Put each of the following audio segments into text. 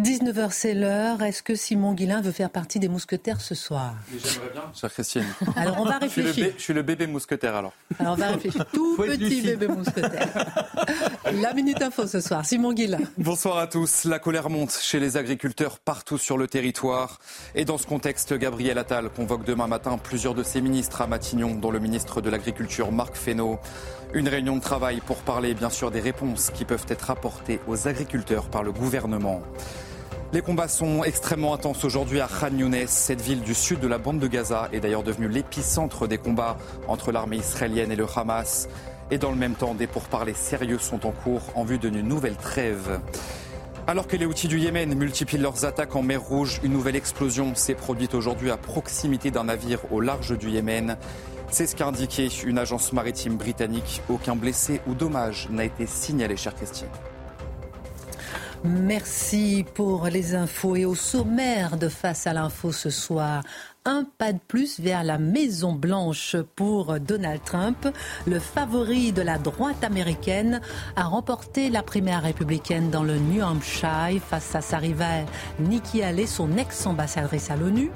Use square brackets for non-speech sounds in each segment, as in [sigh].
19h, c'est l'heure. Est-ce que Simon Guillain veut faire partie des mousquetaires ce soir? J'aimerais bien, chère Christine. Alors, on va Je suis, le réfléchir. bé- je suis le bébé mousquetaire alors. Alors, on va réfléchir. [laughs] Tout Faut petit bébé mousquetaire. [laughs] La Minute Info ce soir. Simon Guillain. Bonsoir à tous. La colère monte chez les agriculteurs partout sur le territoire. Et dans ce contexte, Gabriel Attal convoque demain matin plusieurs de ses ministres à Matignon, dont le ministre de l'Agriculture Marc Fesneau. Une réunion de travail pour parler bien sûr des réponses qui peuvent être apportées aux agriculteurs par le gouvernement. Les combats sont extrêmement intenses aujourd'hui à Khan Younes. Cette ville du sud de la bande de Gaza est d'ailleurs devenue l'épicentre des combats entre l'armée israélienne et le Hamas. Et dans le même temps, des pourparlers sérieux sont en cours en vue d'une nouvelle trêve. Alors que les outils du Yémen multiplient leurs attaques en mer Rouge, une nouvelle explosion s'est produite aujourd'hui à proximité d'un navire au large du Yémen. C'est ce qu'a indiqué une agence maritime britannique. Aucun blessé ou dommage n'a été signalé, chère Christine. Merci pour les infos et au sommaire de Face à l'info ce soir. Un pas de plus vers la Maison Blanche pour Donald Trump. Le favori de la droite américaine a remporté la primaire républicaine dans le New Hampshire face à sa rivale Nikki Haley, son ex-ambassadrice à l'ONU.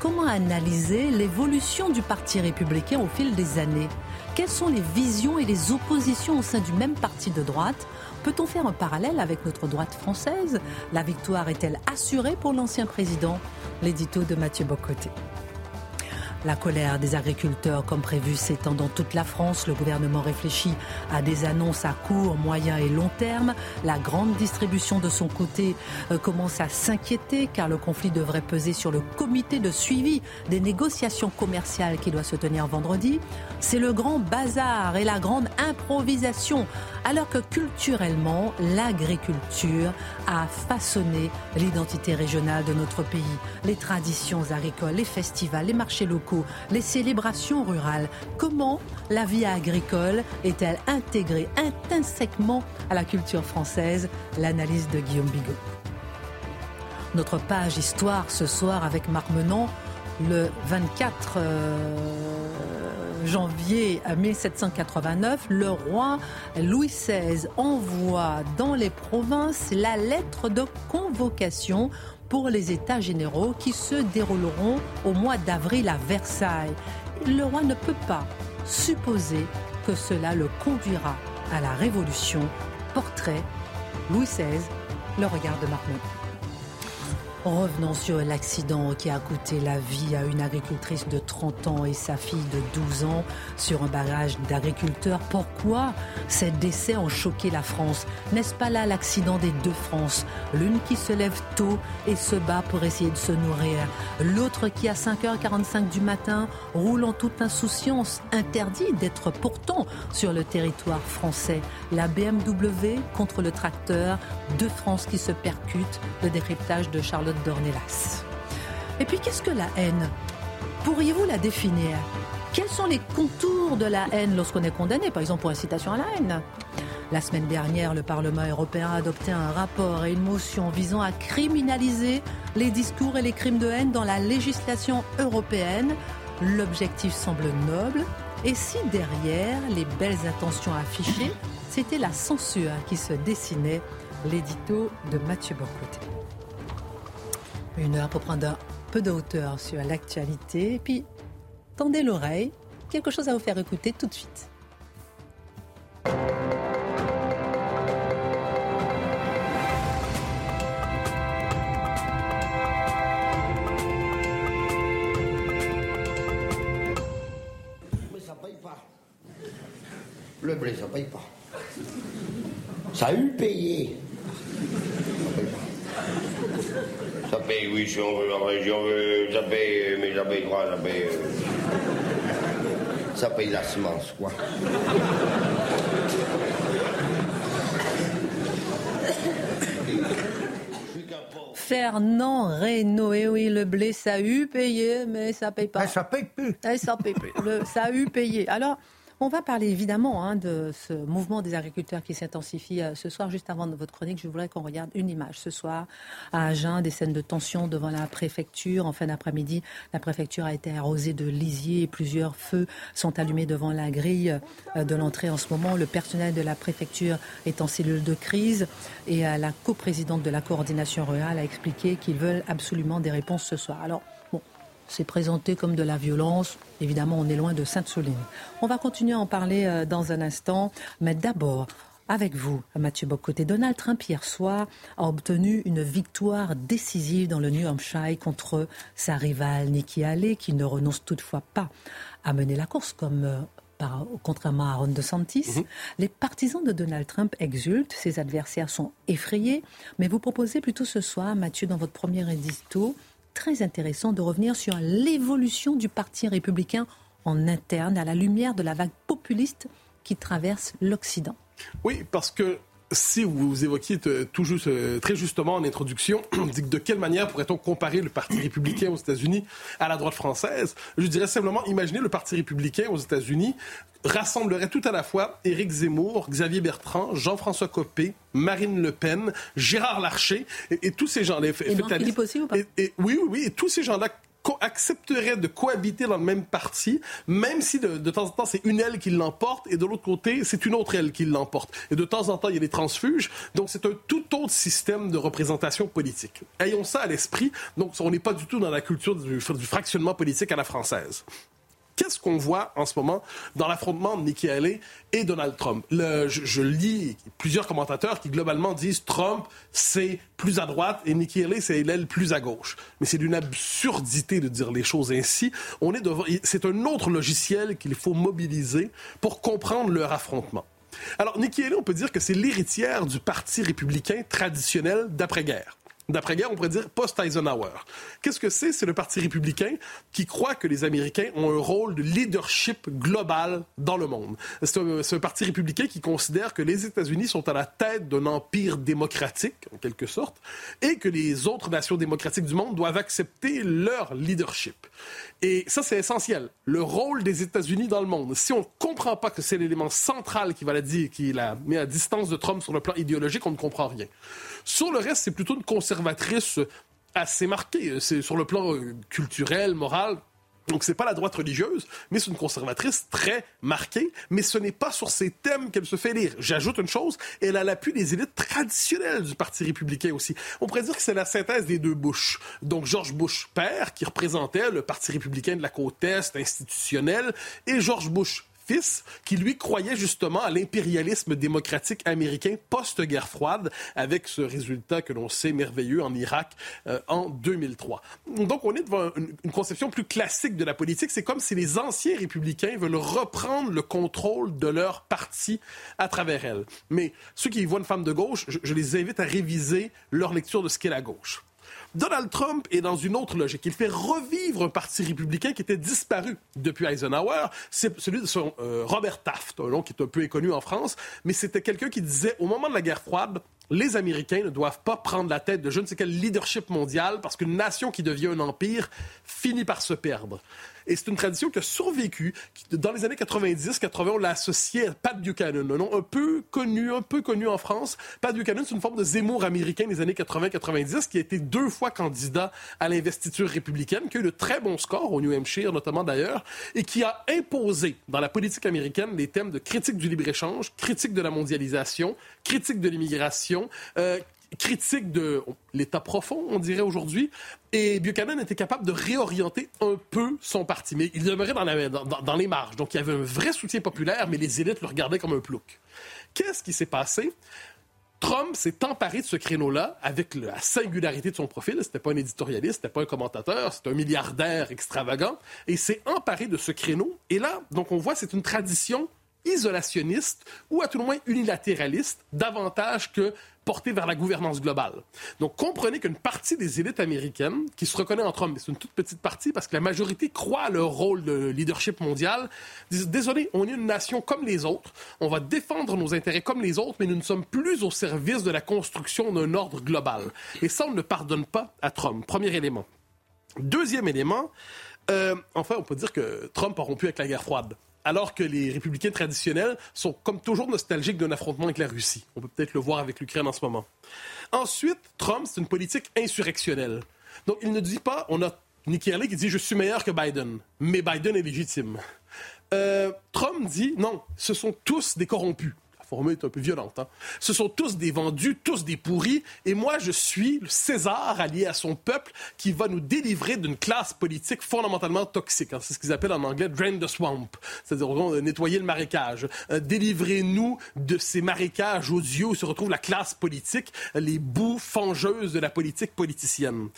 Comment analyser l'évolution du Parti républicain au fil des années? Quelles sont les visions et les oppositions au sein du même parti de droite? Peut-on faire un parallèle avec notre droite française? La victoire est-elle assurée pour l'ancien président? L'édito de Mathieu Bocoté. La colère des agriculteurs, comme prévu, s'étend dans toute la France. Le gouvernement réfléchit à des annonces à court, moyen et long terme. La grande distribution, de son côté, euh, commence à s'inquiéter car le conflit devrait peser sur le comité de suivi des négociations commerciales qui doit se tenir vendredi. C'est le grand bazar et la grande improvisation, alors que culturellement, l'agriculture a façonné l'identité régionale de notre pays. Les traditions agricoles, les festivals, les marchés locaux, les célébrations rurales. Comment la vie agricole est-elle intégrée intrinsèquement à la culture française? L'analyse de Guillaume Bigot. Notre page histoire ce soir avec Marc Menon, le 24 euh, janvier 1789, le roi Louis XVI envoie dans les provinces la lettre de convocation pour les États généraux qui se dérouleront au mois d'avril à Versailles. Le roi ne peut pas supposer que cela le conduira à la Révolution. Portrait Louis XVI, le regard de Marc Menon. Revenons sur l'accident qui a coûté la vie à une agricultrice de 30 ans et sa fille de 12 ans sur un barrage d'agriculteurs. Pourquoi ces décès ont choqué la France? N'est-ce pas là l'accident des deux France L'une qui se lève tôt et se bat pour essayer de se nourrir. L'autre qui à 5h45 du matin roule en toute insouciance, interdit d'être pourtant sur le territoire français. La BMW contre le tracteur, deux France qui se percutent, le décryptage de Dornelas. Et puis qu'est-ce que la haine? Pourriez-vous la définir? Quels sont les contours de la haine lorsqu'on est condamné, par exemple pour incitation à la haine? La semaine dernière, le Parlement européen a adopté un rapport et une motion visant à criminaliser les discours et les crimes de haine dans la législation européenne. L'objectif semble noble. Et si derrière les belles intentions affichées, c'était la censure qui se dessinait? L'édito de Mathieu Bocoté. Une heure pour prendre un peu de hauteur sur l'actualité. Et puis, tendez l'oreille. Quelque chose à vous faire écouter tout de suite. Mais ça paye pas. Le blé, ça paye pas. Ça a eu payé. Ça paye oui si on veut, ça paye, euh, mais ça paye quoi, ça paye... Euh, ça paye la semence, quoi. Fernand Reynaud. Et oui, le blé, ça a eu payé, mais ça paye pas. Eh, ça paye plus. Eh, paye plus. Ça a eu payé. Alors, on va parler évidemment hein, de ce mouvement des agriculteurs qui s'intensifie euh, ce soir. Juste avant de votre chronique, je voudrais qu'on regarde une image. Ce soir, à Agen, des scènes de tension devant la préfecture. En fin d'après-midi, la préfecture a été arrosée de lisier et plusieurs feux sont allumés devant la grille euh, de l'entrée en ce moment. Le personnel de la préfecture est en cellule de crise et euh, la coprésidente de la coordination rurale a expliqué qu'ils veulent absolument des réponses ce soir. Alors, c'est présenté comme de la violence. Évidemment, on est loin de Sainte-Soline. On va continuer à en parler euh, dans un instant, mais d'abord, avec vous, Mathieu Bocoté. Donald Trump, hier soir, a obtenu une victoire décisive dans le New Hampshire contre sa rivale Nikki Haley, qui ne renonce toutefois pas à mener la course, comme euh, par, contrairement à Ron DeSantis. Mhm. Les partisans de Donald Trump exultent, ses adversaires sont effrayés, mais vous proposez plutôt ce soir, Mathieu, dans votre premier édito, très intéressant de revenir sur l'évolution du Parti républicain en interne à la lumière de la vague populiste qui traverse l'Occident. Oui, parce que si vous évoquiez tout juste, euh, très justement en introduction, [clears throat] de quelle manière pourrait-on comparer le Parti républicain aux États-Unis à la droite française, je dirais simplement, imaginez le Parti républicain aux États-Unis rassemblerait tout à la fois Éric Zemmour, Xavier Bertrand, Jean-François Copé, Marine Le Pen, Gérard Larcher, et, tous ces gens-là. Et pas? oui, oui, oui, et tous ces gens-là accepterait de cohabiter dans le même parti, même si de, temps en temps c'est une aile qui l'emporte et de l'autre côté c'est une autre aile qui l'emporte. Et de temps en temps il y a des transfuges, donc c'est un tout autre système de représentation politique. Ayons ça à l'esprit, donc on n'est pas du tout dans la culture du, du fractionnement politique à la française qu'est-ce qu'on voit en ce moment dans l'affrontement de Nikki Haley et Donald Trump? je, lis plusieurs commentateurs qui globalement disent Trump, c'est plus à droite et Nikki Haley, c'est l'aile plus à gauche. Mais c'est d'une absurdité de dire les choses ainsi. On est c'est un autre logiciel qu'il faut mobiliser pour comprendre leur affrontement. Alors, Nikki Haley, on peut dire que c'est l'héritière du Parti républicain traditionnel d'après-guerre d'après-guerre, on pourrait dire post-Eisenhower. Qu'est-ce que c'est? C'est le Parti républicain qui croit que les Américains ont un rôle de leadership global dans le monde. C'est un, Parti républicain qui considère que les États-Unis sont à la tête d'un empire démocratique, en quelque sorte, et que les autres nations démocratiques du monde doivent accepter leur leadership. Et ça, c'est essentiel. Le rôle des États-Unis dans le monde. Si on ne comprend pas que c'est l'élément central qui va la dire, qui la met à distance de Trump sur le plan idéologique, on ne comprend rien. Sur le reste, c'est plutôt une conservatrice assez marquée. C'est sur le plan euh, culturel, moral, donc, c'est pas la droite religieuse, mais c'est une conservatrice très marquée, mais ce n'est pas sur ces thèmes qu'elle se fait lire. J'ajoute une chose, elle a l'appui des élites traditionnelles du Parti républicain aussi. On pourrait dire que c'est la synthèse des deux Bush. Donc, George Bush père, qui représentait le Parti républicain de la côte Est institutionnel, et George Bush qui lui croyait justement à l'impérialisme démocratique américain post-guerre froide, avec ce résultat que l'on sait merveilleux en Irak euh, en 2003. Donc on est devant une, conception plus classique de la politique. C'est comme si les anciens républicains veulent reprendre le contrôle de leur parti à travers elle. Mais ceux qui voient une femme de gauche, je les invite à réviser leur lecture de ce qu'est la gauche. Donald Trump est dans une autre logique. Il fait revivre un parti républicain qui était disparu depuis Eisenhower. C'est celui de son euh, Robert Taft, un nom qui est un peu inconnu en France, mais c'était quelqu'un qui disait au moment de la guerre froide, les Américains ne doivent pas prendre la tête de je ne sais quel leadership mondial parce qu'une nation qui devient un empire finit par se perdre. Et c'est une tradition qui a survécu. Dans les années 90-80, on l'a associé à Pat Buchanan, un nom un peu connu, un peu connu en France. Pat Buchanan, c'est une forme de Zemmour américain des années 80-90 qui a été deux fois candidat à l'investiture républicaine, qui a eu de très bons scores au New Hampshire, notamment d'ailleurs, et qui a imposé dans la politique américaine les thèmes de critique du libre-échange, critique de la mondialisation, critique de l'immigration, euh, critique de l'État profond, on dirait aujourd'hui. Et Buchanan était capable de réorienter un peu son parti. Mais il demeurait dans, les marges. Donc il y avait un vrai soutien populaire, mais les élites le regardaient comme un plouc. Qu'est-ce qui s'est passé? Trump s'est emparé de ce créneau-là avec la singularité de son profil. C'était pas un éditorialiste, c'était pas un commentateur, c'est un milliardaire extravagant. Et s'est emparé de ce créneau. Et là, donc on voit, c'est une tradition isolationniste ou à tout le moins unilatéraliste, davantage que porté vers la gouvernance globale. Donc comprenez qu'une partie des élites américaines, qui se reconnaît en Trump, mais c'est une toute petite partie parce que la majorité croit à leur rôle de leadership mondial, disent désolé, on est une nation comme les autres, on va défendre nos intérêts comme les autres, mais nous ne sommes plus au service de la construction d'un ordre global. Et ça, on ne pardonne pas à Trump. Premier élément. Deuxième élément, euh, enfin, on peut dire que Trump a rompu avec la guerre froide alors que les républicains traditionnels sont comme toujours nostalgiques d'un affrontement avec la Russie. On peut peut-être le voir avec l'Ukraine en ce moment. Ensuite, Trump, c'est une politique insurrectionnelle. Donc, il ne dit pas, on a Nikki Haley qui dit je suis meilleur que Biden, mais Biden est légitime. Euh, Trump dit non, ce sont tous des corrompus formule est un peu violente. Hein. Ce sont tous des vendus, tous des pourris, et moi, je suis le César allié à son peuple qui va nous délivrer d'une classe politique fondamentalement toxique. Hein. C'est ce qu'ils appellent en anglais drain the swamp, c'est-à-dire nettoyer le marécage. Euh, délivrez-nous de ces marécages odieux où se retrouve la classe politique, les bouts fangeuses de la politique politicienne.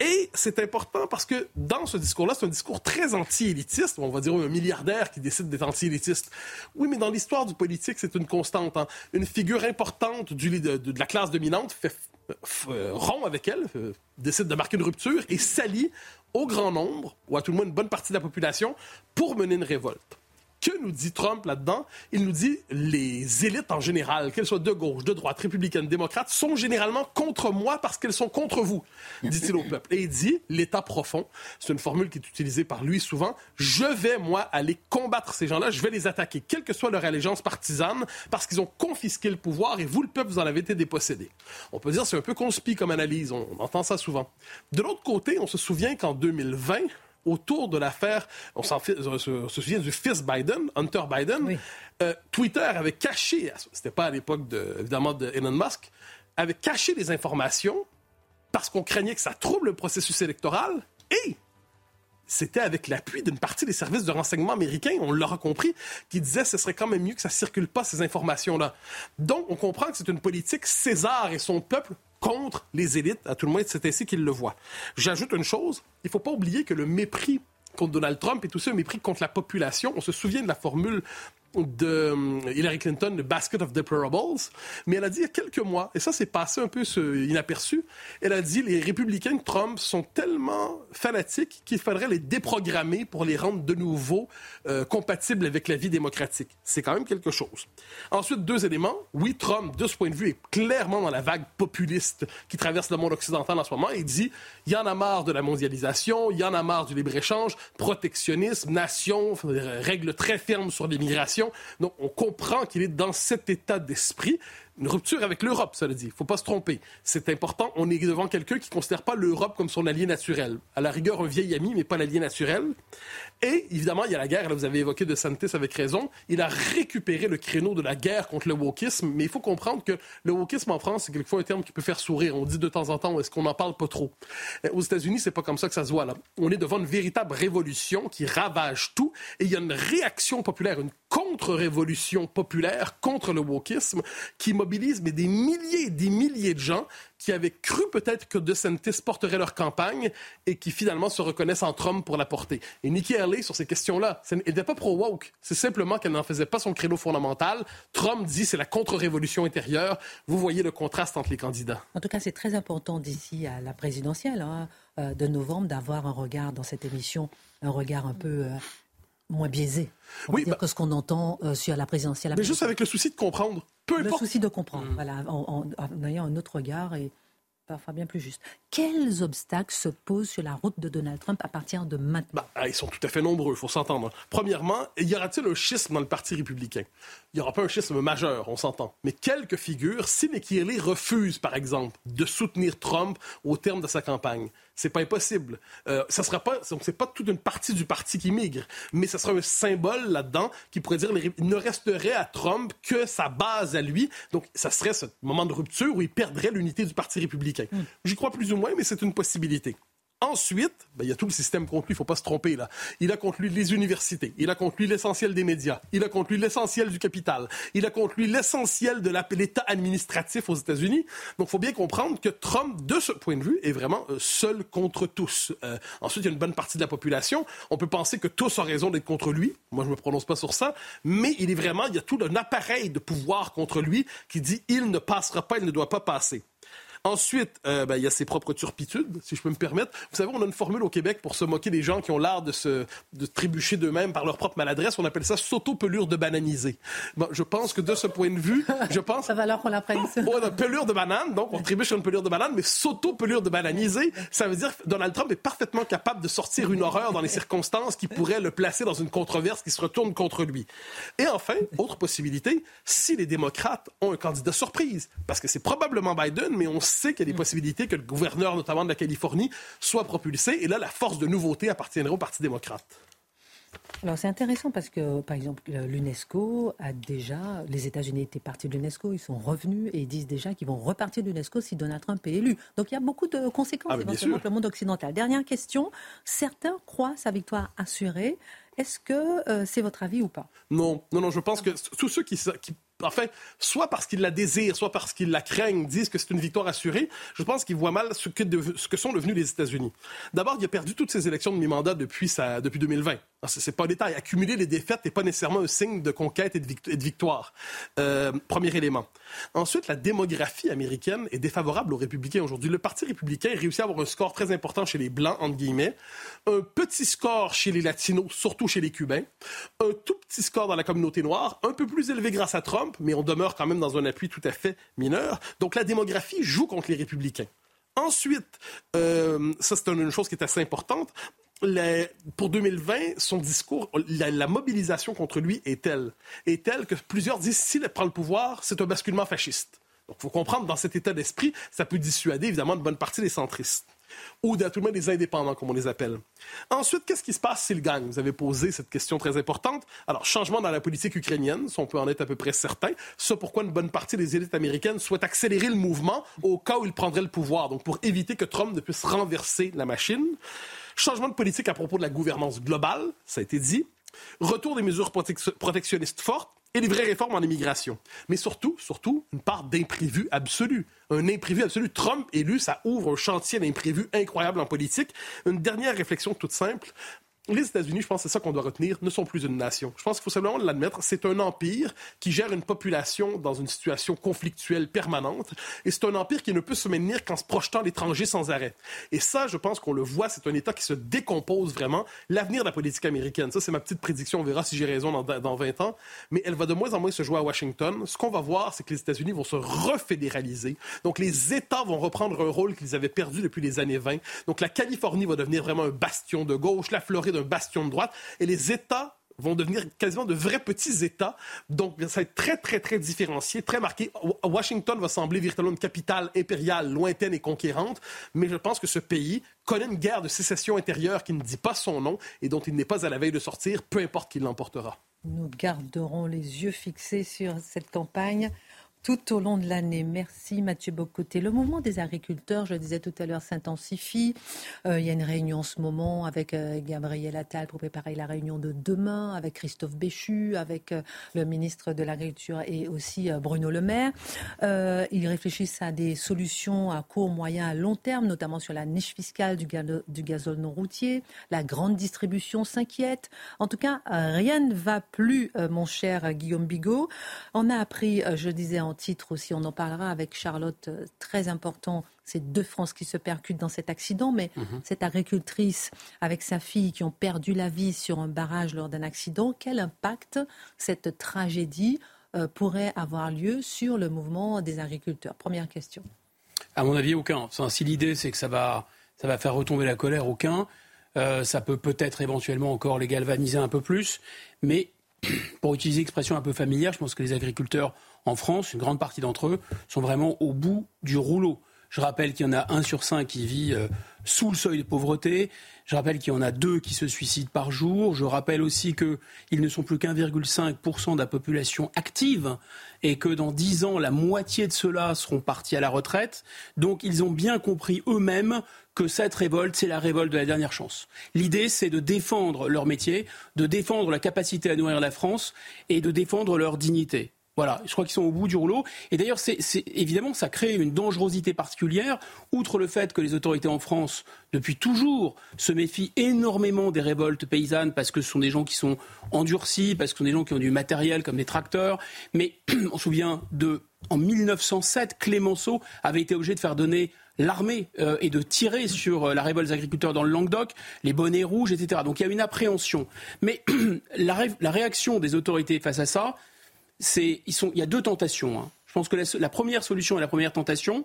Et c'est important parce que dans ce discours-là, c'est un discours très anti-élitiste. On va dire un milliardaire qui décide d'être anti-élitiste. Oui, mais dans l'histoire du politique, c'est une constante une figure importante de, la classe dominante fait euh, rompt avec elle, euh, décide de marquer une rupture et s'allie au grand nombre, ou à tout le moins une bonne partie de la population, pour mener une révolte. Que nous dit Trump là-dedans? Il nous dit les élites en général, qu'elles soient de gauche, de droite, républicaines, démocrates, sont généralement contre moi parce qu'elles sont contre vous, dit-il au peuple. Et il dit l'État profond, c'est une formule qui est utilisée par lui souvent, je vais, moi, aller combattre ces gens-là, je vais les attaquer, quelle que soit leur allégeance partisane, parce qu'ils ont confisqué le pouvoir et vous, le peuple, vous en avez été dépossédé. On peut dire c'est un peu conspi comme analyse, on entend ça souvent. De l'autre côté, on se souvient qu'en 2020, autour de l'affaire, on s'en se, souvient du fils Biden, Hunter Biden, euh, Twitter avait caché, c'était pas à l'époque de, évidemment de Elon Musk, avait caché des informations parce qu'on craignait que ça trouble le processus électoral et c'était avec l'appui d'une partie des services de renseignement américains, on l'aura compris, qui disait que ce serait quand même mieux que ça circule pas ces informations-là. Donc, on comprend que c'est une politique César et son peuple contre les élites, à tout le moins c'est ainsi qu'ils le voient. J'ajoute une chose, il ne faut pas oublier que le mépris contre Donald Trump est aussi un mépris contre la population. On se souvient de la formule de euh, Hillary Clinton, le Basket of Deplorables, mais elle a dit il y a quelques mois, et ça s'est passé un peu inaperçu, elle a dit les républicains de Trump sont tellement fanatiques qu'il faudrait les déprogrammer pour les rendre de nouveau euh, compatibles avec la vie démocratique. C'est quand même quelque chose. Ensuite, deux éléments. Oui, Trump, de ce point de vue, est clairement dans la vague populiste qui traverse le monde occidental en ce moment. Il dit il y en a marre de la mondialisation, il y en a marre du libre-échange, protectionnisme, nation, règles très fermes sur l'immigration donc, on comprend qu'il est dans cet état d'esprit. Une rupture avec l'Europe, ça le dit. Il ne faut pas se tromper. C'est important. On est devant quelqu'un qui ne considère pas l'Europe comme son allié naturel. À la rigueur, un vieil ami, mais pas l'allié naturel. Et évidemment, il y a la guerre. Là, vous avez évoqué de Santis avec raison. Il a récupéré le créneau de la guerre contre le wokisme. Mais il faut comprendre que le wokisme en France, c'est quelquefois un terme qui peut faire sourire. On dit de temps en temps, est-ce qu'on n'en parle pas trop? Euh, aux États-Unis, c'est pas comme ça que ça se voit là. On est devant une véritable révolution qui ravage tout. Et il y a une réaction populaire, une contre-révolution populaire contre le wokisme qui mobilise mais des milliers et des milliers de gens qui avaient cru peut-être que DeSantis porterait leur campagne et qui finalement se reconnaissent en Trump pour la porter. Et Nikki Haley, sur ces questions-là, elle n'était pas pro-woke. C'est simplement qu'elle n'en faisait pas son créneau fondamental. Trump dit c'est la contre-révolution intérieure. Vous voyez le contraste entre les candidats. En tout cas, c'est très important d'ici à la présidentielle hein, euh, de novembre d'avoir un regard dans cette émission, un regard un peu... Euh, moins biaisé oui, bah que ce qu'on entend euh, sur la présidentielle. Mais juste avec le souci de comprendre. Peu le souci de comprendre, mm. voilà, en, ayant un autre regard et parfois bien plus juste. Quels obstacles se posent sur la route de Donald Trump à partir de maintenant? Bah, ah, Ils sont tout à fait nombreux, il faut s'entendre. Premièrement, y aura-t-il un schisme dans le Parti républicain? Il n'y aura pas un schisme majeur, on s'entend. Mais quelques figures, si Nikki Haley refuse, par exemple, de soutenir Trump au terme de sa campagne, c'est pas impossible. Euh, ça sera pas, c'est pas toute une partie du parti qui migre, mais ça sera un symbole là-dedans qui pourrait dire il ne resterait à Trump que sa base à lui. Donc, ça serait ce moment de rupture où il perdrait l'unité du Parti républicain. Hmm. J'y crois plus ou moins, mais c'est une possibilité. Ensuite, ben, il y a tout le système contre lui, il ne faut pas se tromper là. Il a contre lui les universités, il a contre lui l'essentiel des médias, il a contre lui l'essentiel du capital, il a contre lui l'essentiel de l'État administratif aux États-Unis. Donc, il faut bien comprendre que Trump, de ce point de vue, est vraiment euh, seul contre tous. Euh, ensuite, il y a une bonne partie de la population. On peut penser que tous ont raison d'être contre lui. Moi, je ne me prononce pas sur ça. Mais il est vraiment, il y a tout un appareil de pouvoir contre lui qui dit il ne passera pas, il ne doit pas passer. Ensuite, euh, ben, il y a ses propres turpitudes, si je peux me permettre. Vous savez, on a une formule au Québec pour se moquer des gens qui ont l'art de se de trébucher d'eux-mêmes par leur propre maladresse. On appelle ça s'auto-pelure de bananiser. Bon, je pense que de ce point de vue, je [laughs] pense... ça va alors qu'on l'apprenne. Oh, pelure de banane, donc on trébuche sur une pelure de banane, mais s'auto-pelure de bananiser, ça veut dire que Donald Trump est parfaitement capable de sortir une horreur dans les circonstances qui pourraient le placer dans une controverse qui se retourne contre lui. Et enfin, autre possibilité, si les démocrates ont un candidat surprise, parce que c'est probablement Biden, mais on sait qu'il y a des possibilités que le gouverneur, notamment de la Californie, soit propulsé. Et là, la force de nouveauté appartiendrait au Parti démocrate. Alors c'est intéressant parce que, par exemple, l'UNESCO a déjà, les États-Unis étaient partis de l'UNESCO, ils sont revenus et ils disent déjà qu'ils vont repartir de l'UNESCO si Donald Trump est élu. Donc il y a beaucoup de conséquences ah, éventuellement pour le monde occidental. Dernière question, certains croient sa victoire assurée. Est-ce que euh, c'est votre avis ou pas? Non, non, non. Je pense que tous ceux qui, qui enfin, soit parce qu'ils la désirent, soit parce qu'ils la craignent, disent que c'est une victoire assurée, je pense qu'ils voient mal ce que, sont devenus les États-Unis. D'abord, il a perdu toutes ses élections de mi-mandat depuis, depuis 2020. C'est pas un détail. Accumuler les défaites n'est pas nécessairement un signe de conquête et de, victoire. Euh, premier élément. Ensuite, la démographie américaine est défavorable aux républicains aujourd'hui. Le Parti républicain réussit à avoir un score très important chez les Blancs, entre guillemets, un petit score chez les Latinos, surtout chez les Cubains, un tout petit score dans la communauté noire, un peu plus élevé grâce à Trump, mais on demeure quand même dans un appui tout à fait mineur. Donc la démographie joue contre les républicains. Ensuite, euh, ça c'est une chose qui est assez importante, pour 2020, son discours, la, mobilisation contre lui est telle, est telle que plusieurs disent s'il prend le pouvoir, c'est un basculement fasciste. Donc, il faut comprendre, dans cet état d'esprit, ça peut dissuader évidemment une bonne partie des centristes ou à tout le moins des indépendants, comme on les appelle. Ensuite, qu'est-ce qui se passe s'il gagne Vous avez posé cette question très importante. Alors, changement dans la politique ukrainienne, si on peut en être à peu près certain. Ça, pourquoi une bonne partie des élites américaines souhaitent accélérer le mouvement au cas où il prendrait le pouvoir, donc pour éviter que Trump ne puisse renverser la machine. Changement de politique à propos de la gouvernance globale, ça a été dit. Retour des mesures protectionnistes fortes et des vraies réformes en immigration. Mais surtout, surtout, une part d'imprévu absolu. Un imprévu absolu. Trump élu, ça ouvre un chantier d'imprévu incroyable en politique. Une dernière réflexion toute simple les États-Unis, je pense que c'est ça qu'on doit retenir, ne sont plus une nation. Je pense qu'il faut simplement l'admettre. C'est un empire qui gère une population dans une situation conflictuelle permanente. Et c'est un empire qui ne peut se maintenir qu'en se projetant à l'étranger sans arrêt. Et ça, je pense qu'on le voit, c'est un État qui se décompose vraiment. L'avenir de la politique américaine, ça, c'est ma petite prédiction. On verra si j'ai raison dans, dans 20 ans. Mais elle va de moins en moins se jouer à Washington. Ce qu'on va voir, c'est que les États-Unis vont se refédéraliser. Donc, les États vont reprendre un rôle qu'ils avaient perdu depuis les années 20. Donc, la Californie va devenir vraiment un bastion de gauche. La Floride, d'un bastion de droite. Et les États vont devenir quasiment de vrais petits États. Donc, ça va être très, très, très différencié, très marqué. Washington va sembler véritablement une capitale impériale, lointaine et conquérante, mais je pense que ce pays connaît une guerre de sécession intérieure qui ne dit pas son nom et dont il n'est pas à la veille de sortir, peu importe qui l'emportera. Nous garderons les yeux fixés sur cette campagne tout au long de l'année. Merci Mathieu Bocoté. Le mouvement des agriculteurs, je le disais tout à l'heure, s'intensifie. Euh, il y a une réunion en ce moment avec euh, Gabriel Attal pour préparer la réunion de demain, avec Christophe Béchu, avec euh, le ministre de l'Agriculture et aussi Bruno Le Maire. ils réfléchissent à des solutions à court, moyen, à long terme, notamment sur la niche fiscale du, du gazole non routier. La grande distribution s'inquiète. En tout cas, rien ne va plus, mon cher Guillaume Bigot. On a appris, je disais titre aussi, on en parlera avec Charlotte, euh, très important, c'est deux France qui se percutent dans cet accident, mais mhm. cette agricultrice avec sa fille qui ont perdu la vie sur un barrage lors d'un accident, quel impact cette tragédie euh, pourrait avoir lieu sur le mouvement des agriculteurs? Première question. À mon avis, aucun. si l'idée c'est que ça va, ça va faire retomber la colère, aucun. Euh, ça peut peut-être éventuellement encore les galvaniser un peu plus, mais [clears throat] pour utiliser l'expression un peu familière, je pense que les agriculteurs en France, une grande partie d'entre eux sont vraiment au bout du rouleau. Je rappelle qu'il y en a un sur cinq qui vit euh, sous le seuil de pauvreté. Je rappelle qu'il y en a deux qui se suicident par jour. Je rappelle aussi qu'ils ne sont plus qu'1,5% de la population active et que dans 10 ans, la moitié de ceux-là seront partis à la retraite. Donc ils ont bien compris eux-mêmes que cette révolte, c'est la révolte de la dernière chance. L'idée, c'est de défendre leur métier, de défendre la capacité à nourrir la France et de défendre leur dignité. Voilà, je crois qu'ils sont au bout du rouleau. Et d'ailleurs, c'est, évidemment, ça crée une dangerosité particulière, outre le fait que les autorités en France, depuis toujours, se méfient énormément des révoltes paysannes parce que ce sont des gens qui sont endurcis, parce que ce sont des gens qui ont du matériel comme des tracteurs. Mais [clears throat] on se souvient de, en 1907, Clémenceau avait été obligé de faire donner l'armée euh, et de tirer sur euh, la révolte des agriculteurs dans le Languedoc, les bonnets rouges, etc. Donc il y a une appréhension. Mais [clears throat] la, réaction des autorités face à ça, c'est, il y a deux tentations. Hein. Je pense que la, première solution et la première tentation,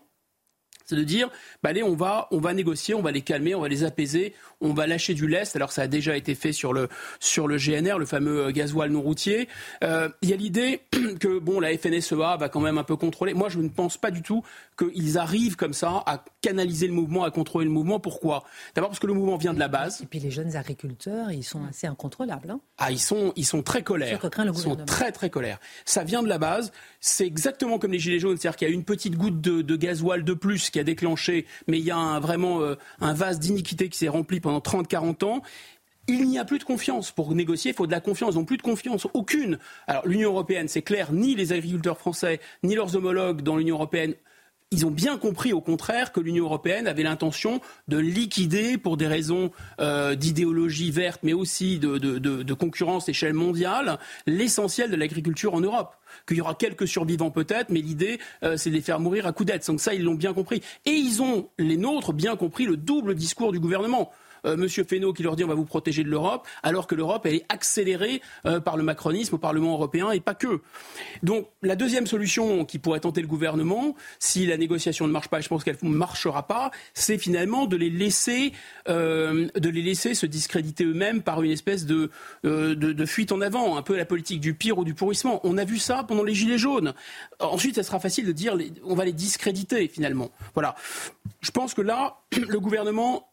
c'est de dire, bah allez, on va, on va négocier, on va les calmer, on va les apaiser, on va lâcher du lest. Alors ça a déjà été fait sur le, sur le GNR, le fameux euh, gasoil non routier. Euh, il y a l'idée [clears throat] que bon, la FNSEA va quand même un peu contrôler. Moi, je ne pense pas du tout qu'ils arrivent comme ça à canaliser le mouvement, à contrôler le mouvement. Pourquoi? D'abord parce que le mouvement vient de la base. Et puis les jeunes agriculteurs, ils sont assez incontrôlables. Hein. ah, ils sont, ils sont très colères. Ils sont très très colères. Ça vient de la base. C'est exactement comme les gilets jaunes, c'est-à-dire qu'il y a une petite goutte de, gasoil de plus qui a déclenché, mais il y a vraiment euh, un vase d'iniquité qui s'est rempli pendant 30-40 ans il n'y a plus de confiance. Pour négocier, il faut de la confiance. N'ont plus de confiance, aucune. Alors l'Union européenne, c'est clair, ni les agriculteurs français, ni leurs homologues dans l'Union européenne ils ont bien compris, au contraire, que l'Union européenne avait l'intention de liquider, pour des raisons euh, d'idéologie verte, mais aussi de, concurrence échelle mondiale, l'essentiel de l'agriculture en Europe qu'il y aura quelques survivants peut-être, mais l'idée, euh, c'est de les faire mourir à coups d'aide. Donc ça, ils l'ont bien compris. Et ils ont, les nôtres, bien compris le double discours du gouvernement. Euh, Monsieur Fesneau qui leur dit on va vous protéger de l'Europe, alors que l'Europe elle est accélérée euh, par le macronisme au Parlement européen et pas que. Donc la deuxième solution qui pourrait tenter le gouvernement, si la négociation ne marche pas, et je pense qu'elle ne marchera pas, c'est finalement de les laisser, euh, de les laisser se discréditer eux-mêmes par une espèce de, de, fuite en avant, un peu la politique du pire ou du pourrissement. On a vu ça pendant les Gilets jaunes. Ensuite, ça sera facile de dire on va les discréditer finalement. Voilà. Je pense que là, [clears throat] le gouvernement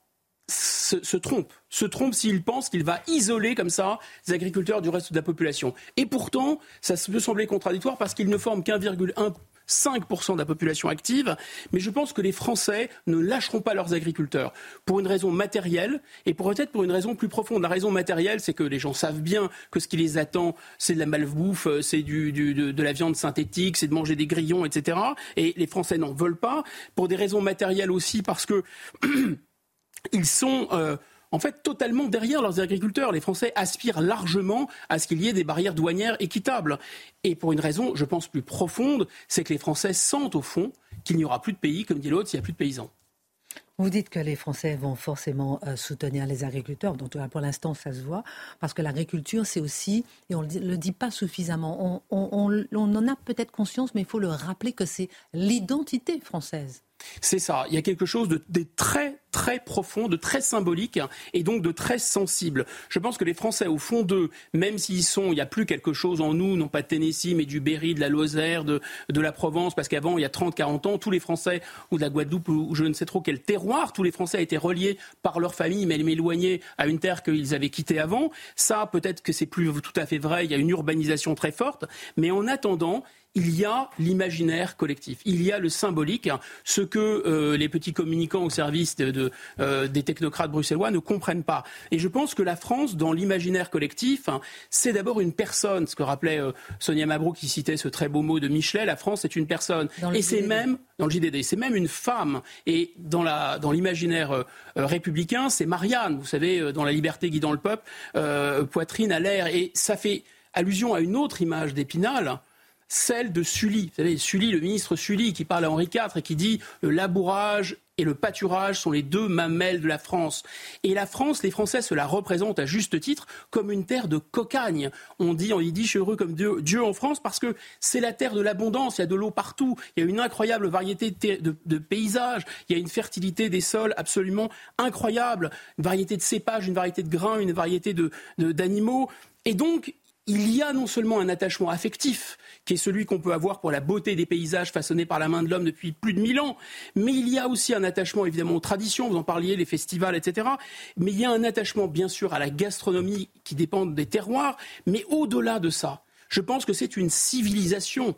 se, trompe, se trompe s'il pense qu'il va isoler comme ça les agriculteurs du reste de la population. Et pourtant, ça peut sembler contradictoire parce qu'ils ne forment qu'1,5% de la population active, mais je pense que les Français ne lâcheront pas leurs agriculteurs pour une raison matérielle et peut-être pour une raison plus profonde. La raison matérielle, c'est que les gens savent bien que ce qui les attend, c'est de la malbouffe, c'est de, la viande synthétique, c'est de manger des grillons, etc. Et les Français n'en veulent pas. Pour des raisons matérielles aussi, parce que [clears throat] ils sont euh, en fait totalement derrière leurs agriculteurs. Les Français aspirent largement à ce qu'il y ait des barrières douanières équitables. Et pour une raison, je pense, plus profonde, c'est que les Français sentent au fond qu'il n'y aura plus de pays, comme dit l'autre, s'il n'y a plus de paysans. Vous dites que les Français vont forcément euh, soutenir les agriculteurs, donc pour l'instant ça se voit, parce que l'agriculture c'est aussi, et on ne le dit pas suffisamment, on en a peut-être conscience, mais il faut le rappeler que c'est l'identité française. C'est ça. Il y a quelque chose de, très très profond, de très symbolique et donc de très sensible. Je pense que les Français, au fond d'eux, même s'ils sont, il n'y a plus quelque chose en nous, non pas de Tennessee, mais du Berry, de la Lozère, de, la Provence, parce qu'avant, il y a 30-40 ans, tous les Français, ou de la Guadeloupe, ou je ne sais trop quel terroir, tous les Français étaient reliés par leur famille, mais éloignés à une terre qu'ils avaient quittée avant. Ça, peut-être que c'est plus tout à fait vrai, il y a une urbanisation très forte, mais en attendant, il y a l'imaginaire collectif, il y a le symbolique, ce que euh, les petits communicants au service de, euh, des technocrates bruxellois ne comprennent pas. Et je pense que la France, dans l'imaginaire collectif, hein, c'est d'abord une personne, ce que rappelait euh, Sonia Mabrouk qui citait ce très beau mot de Michelet, la France est une personne. Et c'est même, dans le JDD, c'est même une femme. Et dans l'imaginaire républicain, c'est Marianne, vous savez, dans La liberté guidant le peuple, poitrine à l'air. Et ça fait allusion à une autre image d'Épinal, celle de Sully. Vous savez, Sully, le ministre Sully, qui parle à Henri IV et qui dit le labourage et le pâturage sont les deux mamelles de la France. Et la France, les Français se la représentent à juste titre comme une terre de cocagne. On dit en yiddish heureux comme Dieu, en France parce que c'est la terre de l'abondance, il y a de l'eau partout, il y a une incroyable variété de, paysages, il y a une fertilité des sols absolument incroyable, une variété de cépages, une variété de grains, une variété d'animaux. Et donc, il y a non seulement un attachement affectif, qui est celui qu'on peut avoir pour la beauté des paysages façonnés par la main de l'homme depuis plus de mille ans, mais il y a aussi un attachement évidemment aux traditions, vous en parliez, les festivals, etc. Mais il y a un attachement bien sûr à la gastronomie qui dépend des terroirs, mais au-delà de ça, je pense que c'est une civilisation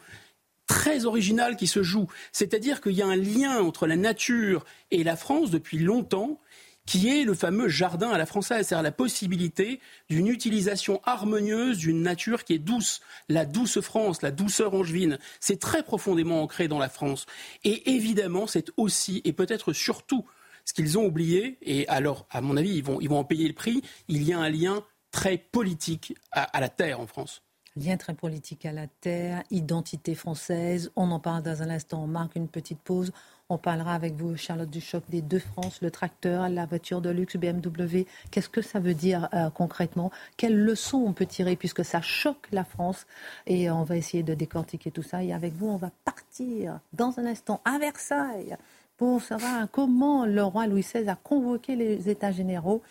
très originale qui se joue. C'est-à-dire qu'il y a un lien entre la nature et la France depuis longtemps qui est le fameux jardin à la française, c'est-à-dire la possibilité d'une utilisation harmonieuse d'une nature qui est douce, la douce France, la douceur angevine. C'est très profondément ancré dans la France. Et évidemment, c'est aussi et peut-être surtout ce qu'ils ont oublié, et alors, à mon avis, ils vont, ils vont en payer le prix, il y a un lien très politique à, à la terre en France. Lien très politique à la terre, identité française. On en parle dans un instant. On marque une petite pause. On parlera avec vous, Charlotte Duchoc, des deux France, le tracteur, la voiture de luxe BMW. Qu'est-ce que ça veut dire euh, concrètement? Quelles leçons on peut tirer puisque ça choque la France? Et on va essayer de décortiquer tout ça. Et avec vous, on va partir dans un instant à Versailles pour savoir comment le roi Louis XVI a convoqué les États généraux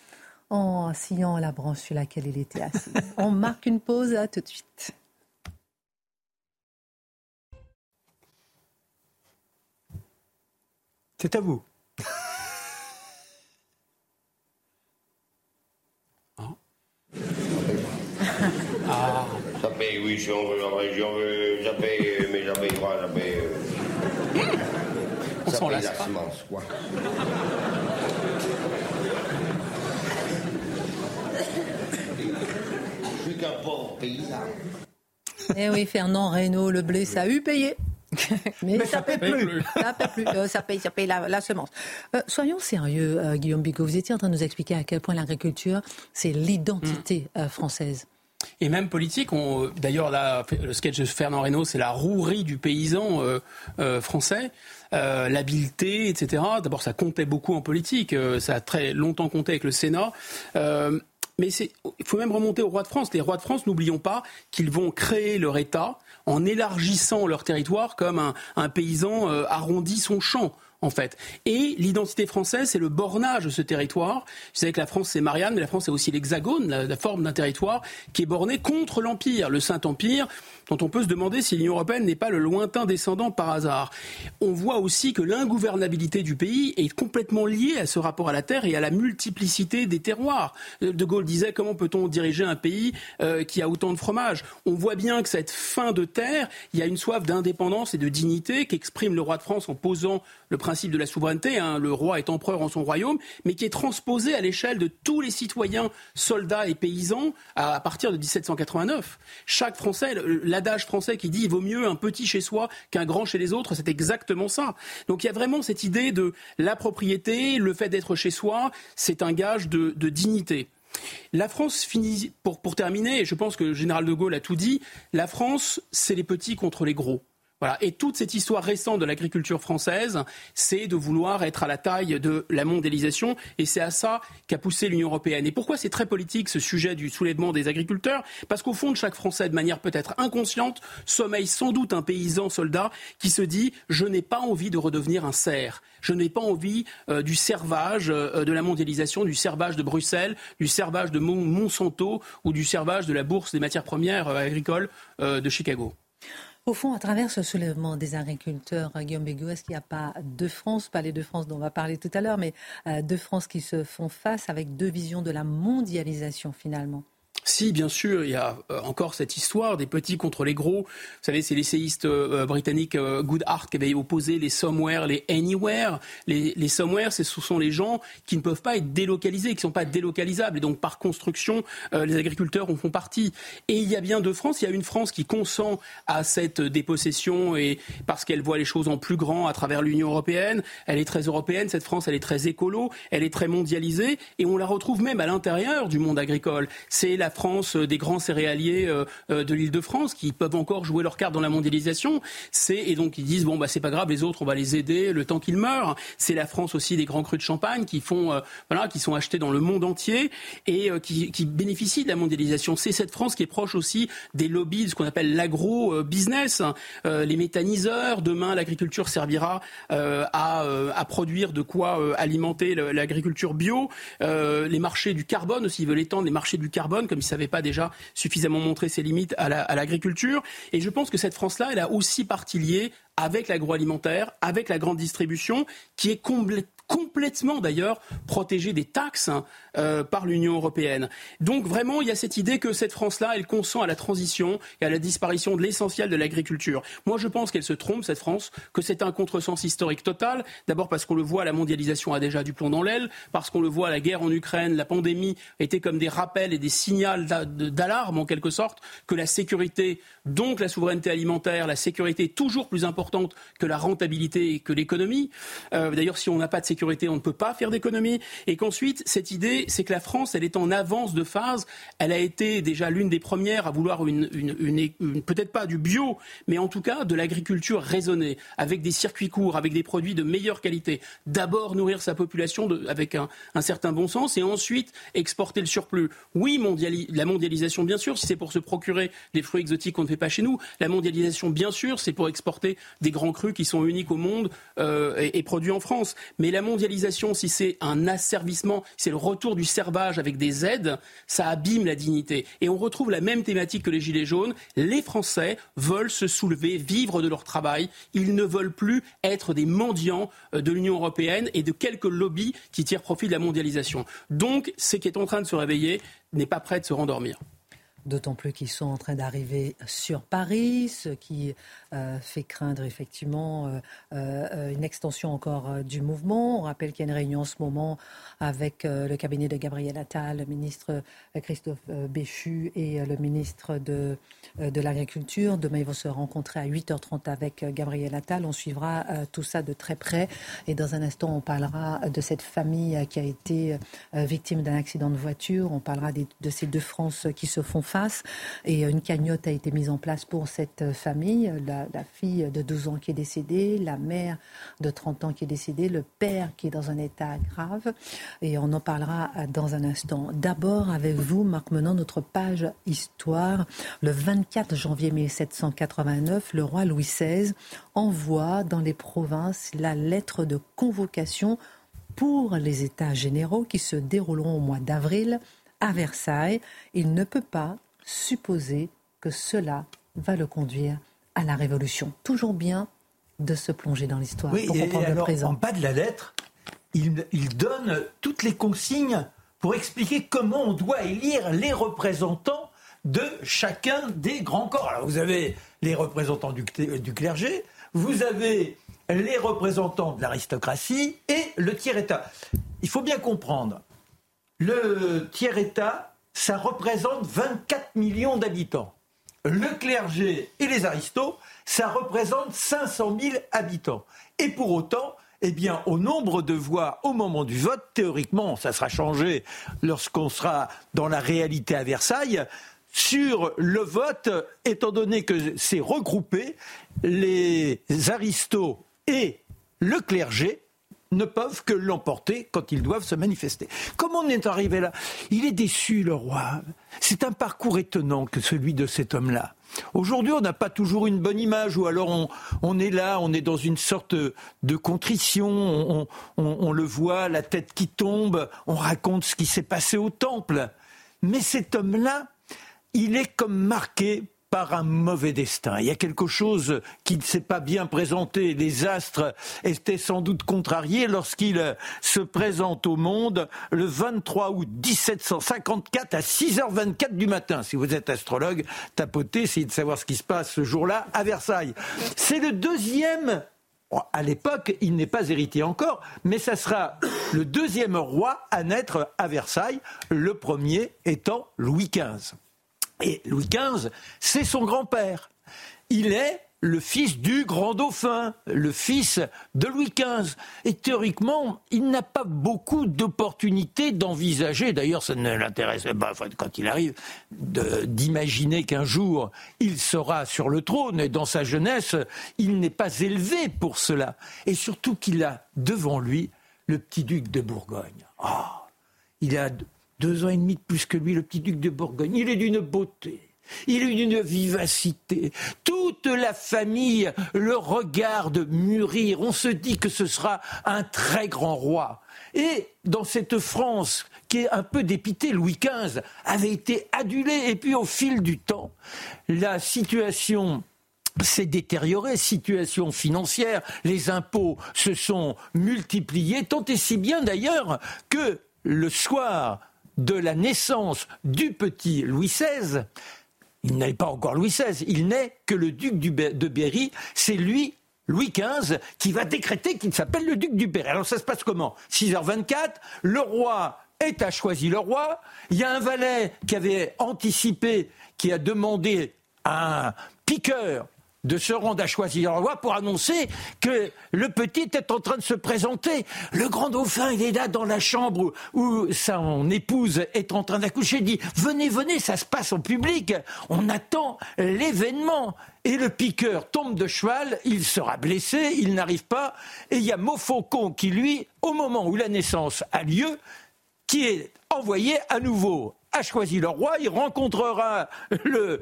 en sillant la branche sur laquelle il était assis. [laughs] On marque une pause, à tout de suite. C'est à vous. Hein [laughs] ah. Ça paye, oui, si on veut, si on veut, ça paye, mais ça paye pas, ça paye. Euh... On ça paye la semence, quoi. [coughs] Eh oui, Fernand Reynaud, le blé, ça a eu payé. [laughs] Mais, ça, paye plus. [laughs] Ça paye plus. Euh, ça paye, ça paye la, semence. Euh, soyons sérieux, euh, Guillaume Bigot. Vous étiez en train de nous expliquer à quel point l'agriculture, c'est l'identité mm. française. Et même politique, d'ailleurs le sketch de Fernand Reynaud, c'est la rouerie du paysan français, l'habileté, etc. D'abord, ça comptait beaucoup en politique, ça a très longtemps compté avec le Sénat. Mais il faut même remonter aux rois de France. Les rois de France, n'oublions pas qu'ils vont créer leur État en élargissant leur territoire comme un, paysan euh, arrondit son champ en fait. Et l'identité française, c'est le bornage de ce territoire. Vous savez que la France, c'est Marianne, mais la France, c'est aussi l'hexagone, la, forme d'un territoire qui est borné contre l'Empire, le Saint-Empire, dont on peut se demander si l'Union européenne n'est pas le lointain descendant par hasard. On voit aussi que l'ingouvernabilité du pays est complètement liée à ce rapport à la terre et à la multiplicité des terroirs. De Gaulle disait comment peut-on diriger un pays euh, qui a autant de fromage? On voit bien que cette fin de terre, il y a une soif d'indépendance et de dignité qu'exprime le roi de France en posant le principe de la souveraineté. Hein. le roi est empereur en son royaume, mais qui est transposé à l'échelle de tous les citoyens, soldats et paysans à, partir de 1789. Chaque Français, l'adage français qui dit il vaut mieux un petit chez soi qu'un grand chez les autres, c'est exactement ça. Donc il y a vraiment cette idée de la propriété, le fait d'être chez soi, c'est un gage de, dignité. La France finit, pour, pour terminer, et je pense que le général de Gaulle a tout dit, la France, c'est les petits contre les gros. Et toute cette histoire récente de l'agriculture française, c'est de vouloir être à la taille de la mondialisation, et c'est à ça qu'a poussé l'Union européenne. Et pourquoi c'est très politique ce sujet du soulèvement des agriculteurs? Parce qu'au fond de chaque Français, de manière peut-être inconsciente, sommeille sans doute un paysan soldat qui se dit je n'ai pas envie de redevenir un cerf. Je n'ai pas envie euh, du servage euh, de la mondialisation, du servage de Bruxelles, du servage de Monsanto ou du servage de la bourse des matières premières euh, agricoles de Chicago. Au fond, à travers ce soulèvement des agriculteurs, Guillaume Bégaud, est-ce qu'il n'y a pas deux France, pas les deux France dont on va parler tout à l'heure, mais euh, deux France qui se font face avec deux visions de la mondialisation finalement? Si, bien sûr, il y a euh, encore cette histoire des petits contre les gros. Vous savez, c'est l'essayiste euh, britannique euh, Goodhart qui avait opposé les somewhere, les anywhere. Les, les somewhere, ce sont les gens qui ne peuvent pas être délocalisés, qui ne sont pas délocalisables. Et donc, par construction, les agriculteurs en font partie. Et il y a bien deux France. Il y a une France qui consent à cette dépossession et parce qu'elle voit les choses en plus grand à travers l'Union européenne. Elle est très européenne. Cette France, elle est très écolo. Elle est très mondialisée. Et on la retrouve même à l'intérieur du monde agricole. C'est la France euh, des grands céréaliers euh, euh, de l'île de France qui peuvent encore jouer leur carte dans la mondialisation. C'est et donc ils disent bon bah c'est pas grave, les autres on va les aider le temps qu'ils meurent. C'est la France aussi des grands crus de champagne qui font voilà qui sont achetés dans le monde entier et qui, bénéficient de la mondialisation. C'est cette France qui est proche aussi des lobbies de ce qu'on appelle l'agro-business, les méthaniseurs. Demain l'agriculture servira à, à, produire de quoi alimenter l'agriculture bio. les marchés du carbone aussi, ils veulent étendre les marchés du carbone comme savait pas déjà suffisamment montrer ses limites à l'agriculture. et je pense que cette France-là, elle a aussi partie liée avec l'agroalimentaire, avec la grande distribution, qui est complètement complètement d'ailleurs protégée des taxes hein, euh, par l'Union européenne. Donc vraiment, il y a cette idée que cette France-là, elle consent à la transition et à la disparition de l'essentiel de l'agriculture. Moi, je pense qu'elle se trompe, cette France, que c'est un contresens historique total. D'abord parce qu'on le voit, la mondialisation a déjà du plomb dans l'aile, parce qu'on le voit, la guerre en Ukraine, la pandémie étaient comme des rappels et des signaux d'alarme en quelque sorte que la sécurité, donc la souveraineté alimentaire, la sécurité est toujours plus importante que la rentabilité et que l'économie. Euh, d'ailleurs, si on n'a pas de sécurité, on ne peut pas faire d'économie. Et qu'ensuite, cette idée, c'est que la France, elle est en avance de phase. Elle a été déjà l'une des premières à vouloir une, peut-être pas du bio, mais en tout cas de l'agriculture raisonnée, avec des circuits courts, avec des produits de meilleure qualité. D'abord nourrir sa population avec un, certain bon sens et ensuite exporter le surplus. Oui, la mondialisation, bien sûr, si c'est pour se procurer des fruits exotiques qu'on ne fait pas chez nous. La mondialisation, bien sûr, c'est pour exporter des grands crus qui sont uniques au monde euh, et, et produits en France. Mais la mondialisation, si c'est un asservissement, c'est le retour du servage avec des aides, ça abîme la dignité. Et on retrouve la même thématique que les Gilets jaunes. Les Français veulent se soulever, vivre de leur travail. Ils ne veulent plus être des mendiants euh, de l'Union européenne et de quelques lobbies qui tirent profit de la mondialisation. Donc, ce qui est en train de se réveiller n'est pas prêt de se rendormir. D'autant plus qu'ils sont en train d'arriver sur Paris, ce qui euh, fait craindre effectivement euh, euh, une extension encore du mouvement. On rappelle qu'il y a une réunion en ce moment avec le cabinet de Gabriel Attal, le ministre Christophe Béchu et le ministre de, de l'Agriculture. Demain, ils vont se rencontrer à 8h30 avec Gabriel Attal. On suivra tout ça de très près. Et dans un instant, on parlera de cette famille qui a été victime d'un accident de voiture. On parlera de ces deux France qui se font Et une cagnotte a été mise en place pour cette famille. La, la, fille de 12 ans qui est décédée, la mère de 30 ans qui est décédée, le père qui est dans un état grave. Et on en parlera dans un instant. D'abord, avec vous, Marc Menant, notre page histoire. Le 24 janvier 1789, le roi Louis XVI envoie dans les provinces la lettre de convocation pour les États généraux qui se dérouleront au mois d'avril à Versailles. Il ne peut pas supposer que cela va le conduire à la Révolution. Toujours bien de se plonger dans l'histoire pour comprendre le présent. En bas de la lettre, il, donne toutes les consignes pour expliquer comment on doit élire les représentants de chacun des grands corps. Alors vous avez les représentants du, du clergé, vous avez les représentants de l'aristocratie et le tiers-État. Il faut bien comprendre, le tiers-État, ça représente 24 millions d'habitants le clergé et les aristos, ça représente 500 000 habitants. Et pour autant, eh bien, au nombre de voix au moment du vote, théoriquement, ça sera changé lorsqu'on sera dans la réalité à Versailles. Sur le vote, étant donné que c'est regroupé, les aristos et le clergé ne peuvent que l'emporter quand ils doivent se manifester. Comment on est arrivé là Il est déçu, le roi. C'est un parcours étonnant que celui de cet homme-là. Aujourd'hui, on n'a pas toujours une bonne image, ou alors on, est là, on est dans une sorte de contrition, on, le voit, la tête qui tombe, on raconte ce qui s'est passé au temple. Mais cet homme-là, il est comme marqué par un mauvais destin. Il y a quelque chose qui ne s'est pas bien présenté. Les astres étaient sans doute contrariés lorsqu'il se présente au monde le 23 août 1754 à 6h24 du matin. Si vous êtes astrologue, tapotez, essayez de savoir ce qui se passe ce jour-là à Versailles. C'est le deuxième à l'époque, il n'est pas héritier encore, mais ça sera le deuxième roi à naître à Versailles, le premier étant Louis XV. Et Louis XV, c'est son grand-père. Il est le fils du grand dauphin, le fils de Louis XV. Et théoriquement, il n'a pas beaucoup d'opportunités d'envisager, d'ailleurs ça ne l'intéresse pas quand il arrive, d'imaginer qu'un jour il sera sur le trône. Et dans sa jeunesse, il n'est pas élevé pour cela. Et surtout qu'il a devant lui le petit duc de Bourgogne. Ah, il a deux ans et demi de plus que lui, le petit duc de Bourgogne. Il est d'une beauté. Il a une vivacité. Toute la famille le regarde mûrir. On se dit que ce sera un très grand roi. Et dans cette France qui est un peu dépitée, Louis XV avait été adulé. Et puis au fil du temps, la situation s'est détériorée, situation financière, les impôts se sont multipliés, tant et si bien d'ailleurs que le soir de la naissance du petit Louis XVI, il n'est pas encore Louis XVI, il n'est que le duc de Berry, c'est lui Louis XV qui va décréter qu'il s'appelle le duc du Berry. Alors ça se passe comment? 6h24, le roi est à choisir le roi, il y a un valet qui avait anticipé, qui a demandé à un piqueur de se rendre à choisir le roi pour annoncer que le petit est en train de se présenter. Le grand dauphin, il est là dans la chambre où, son épouse est en train d'accoucher. Dit Venez, venez, ça se passe en public. On attend l'événement. Et le piqueur tombe de cheval, il sera blessé, il n'arrive pas. Et il y a Montfaucon qui, lui, au moment où la naissance a lieu, qui est envoyé à nouveau a choisi le roi, il rencontrera le,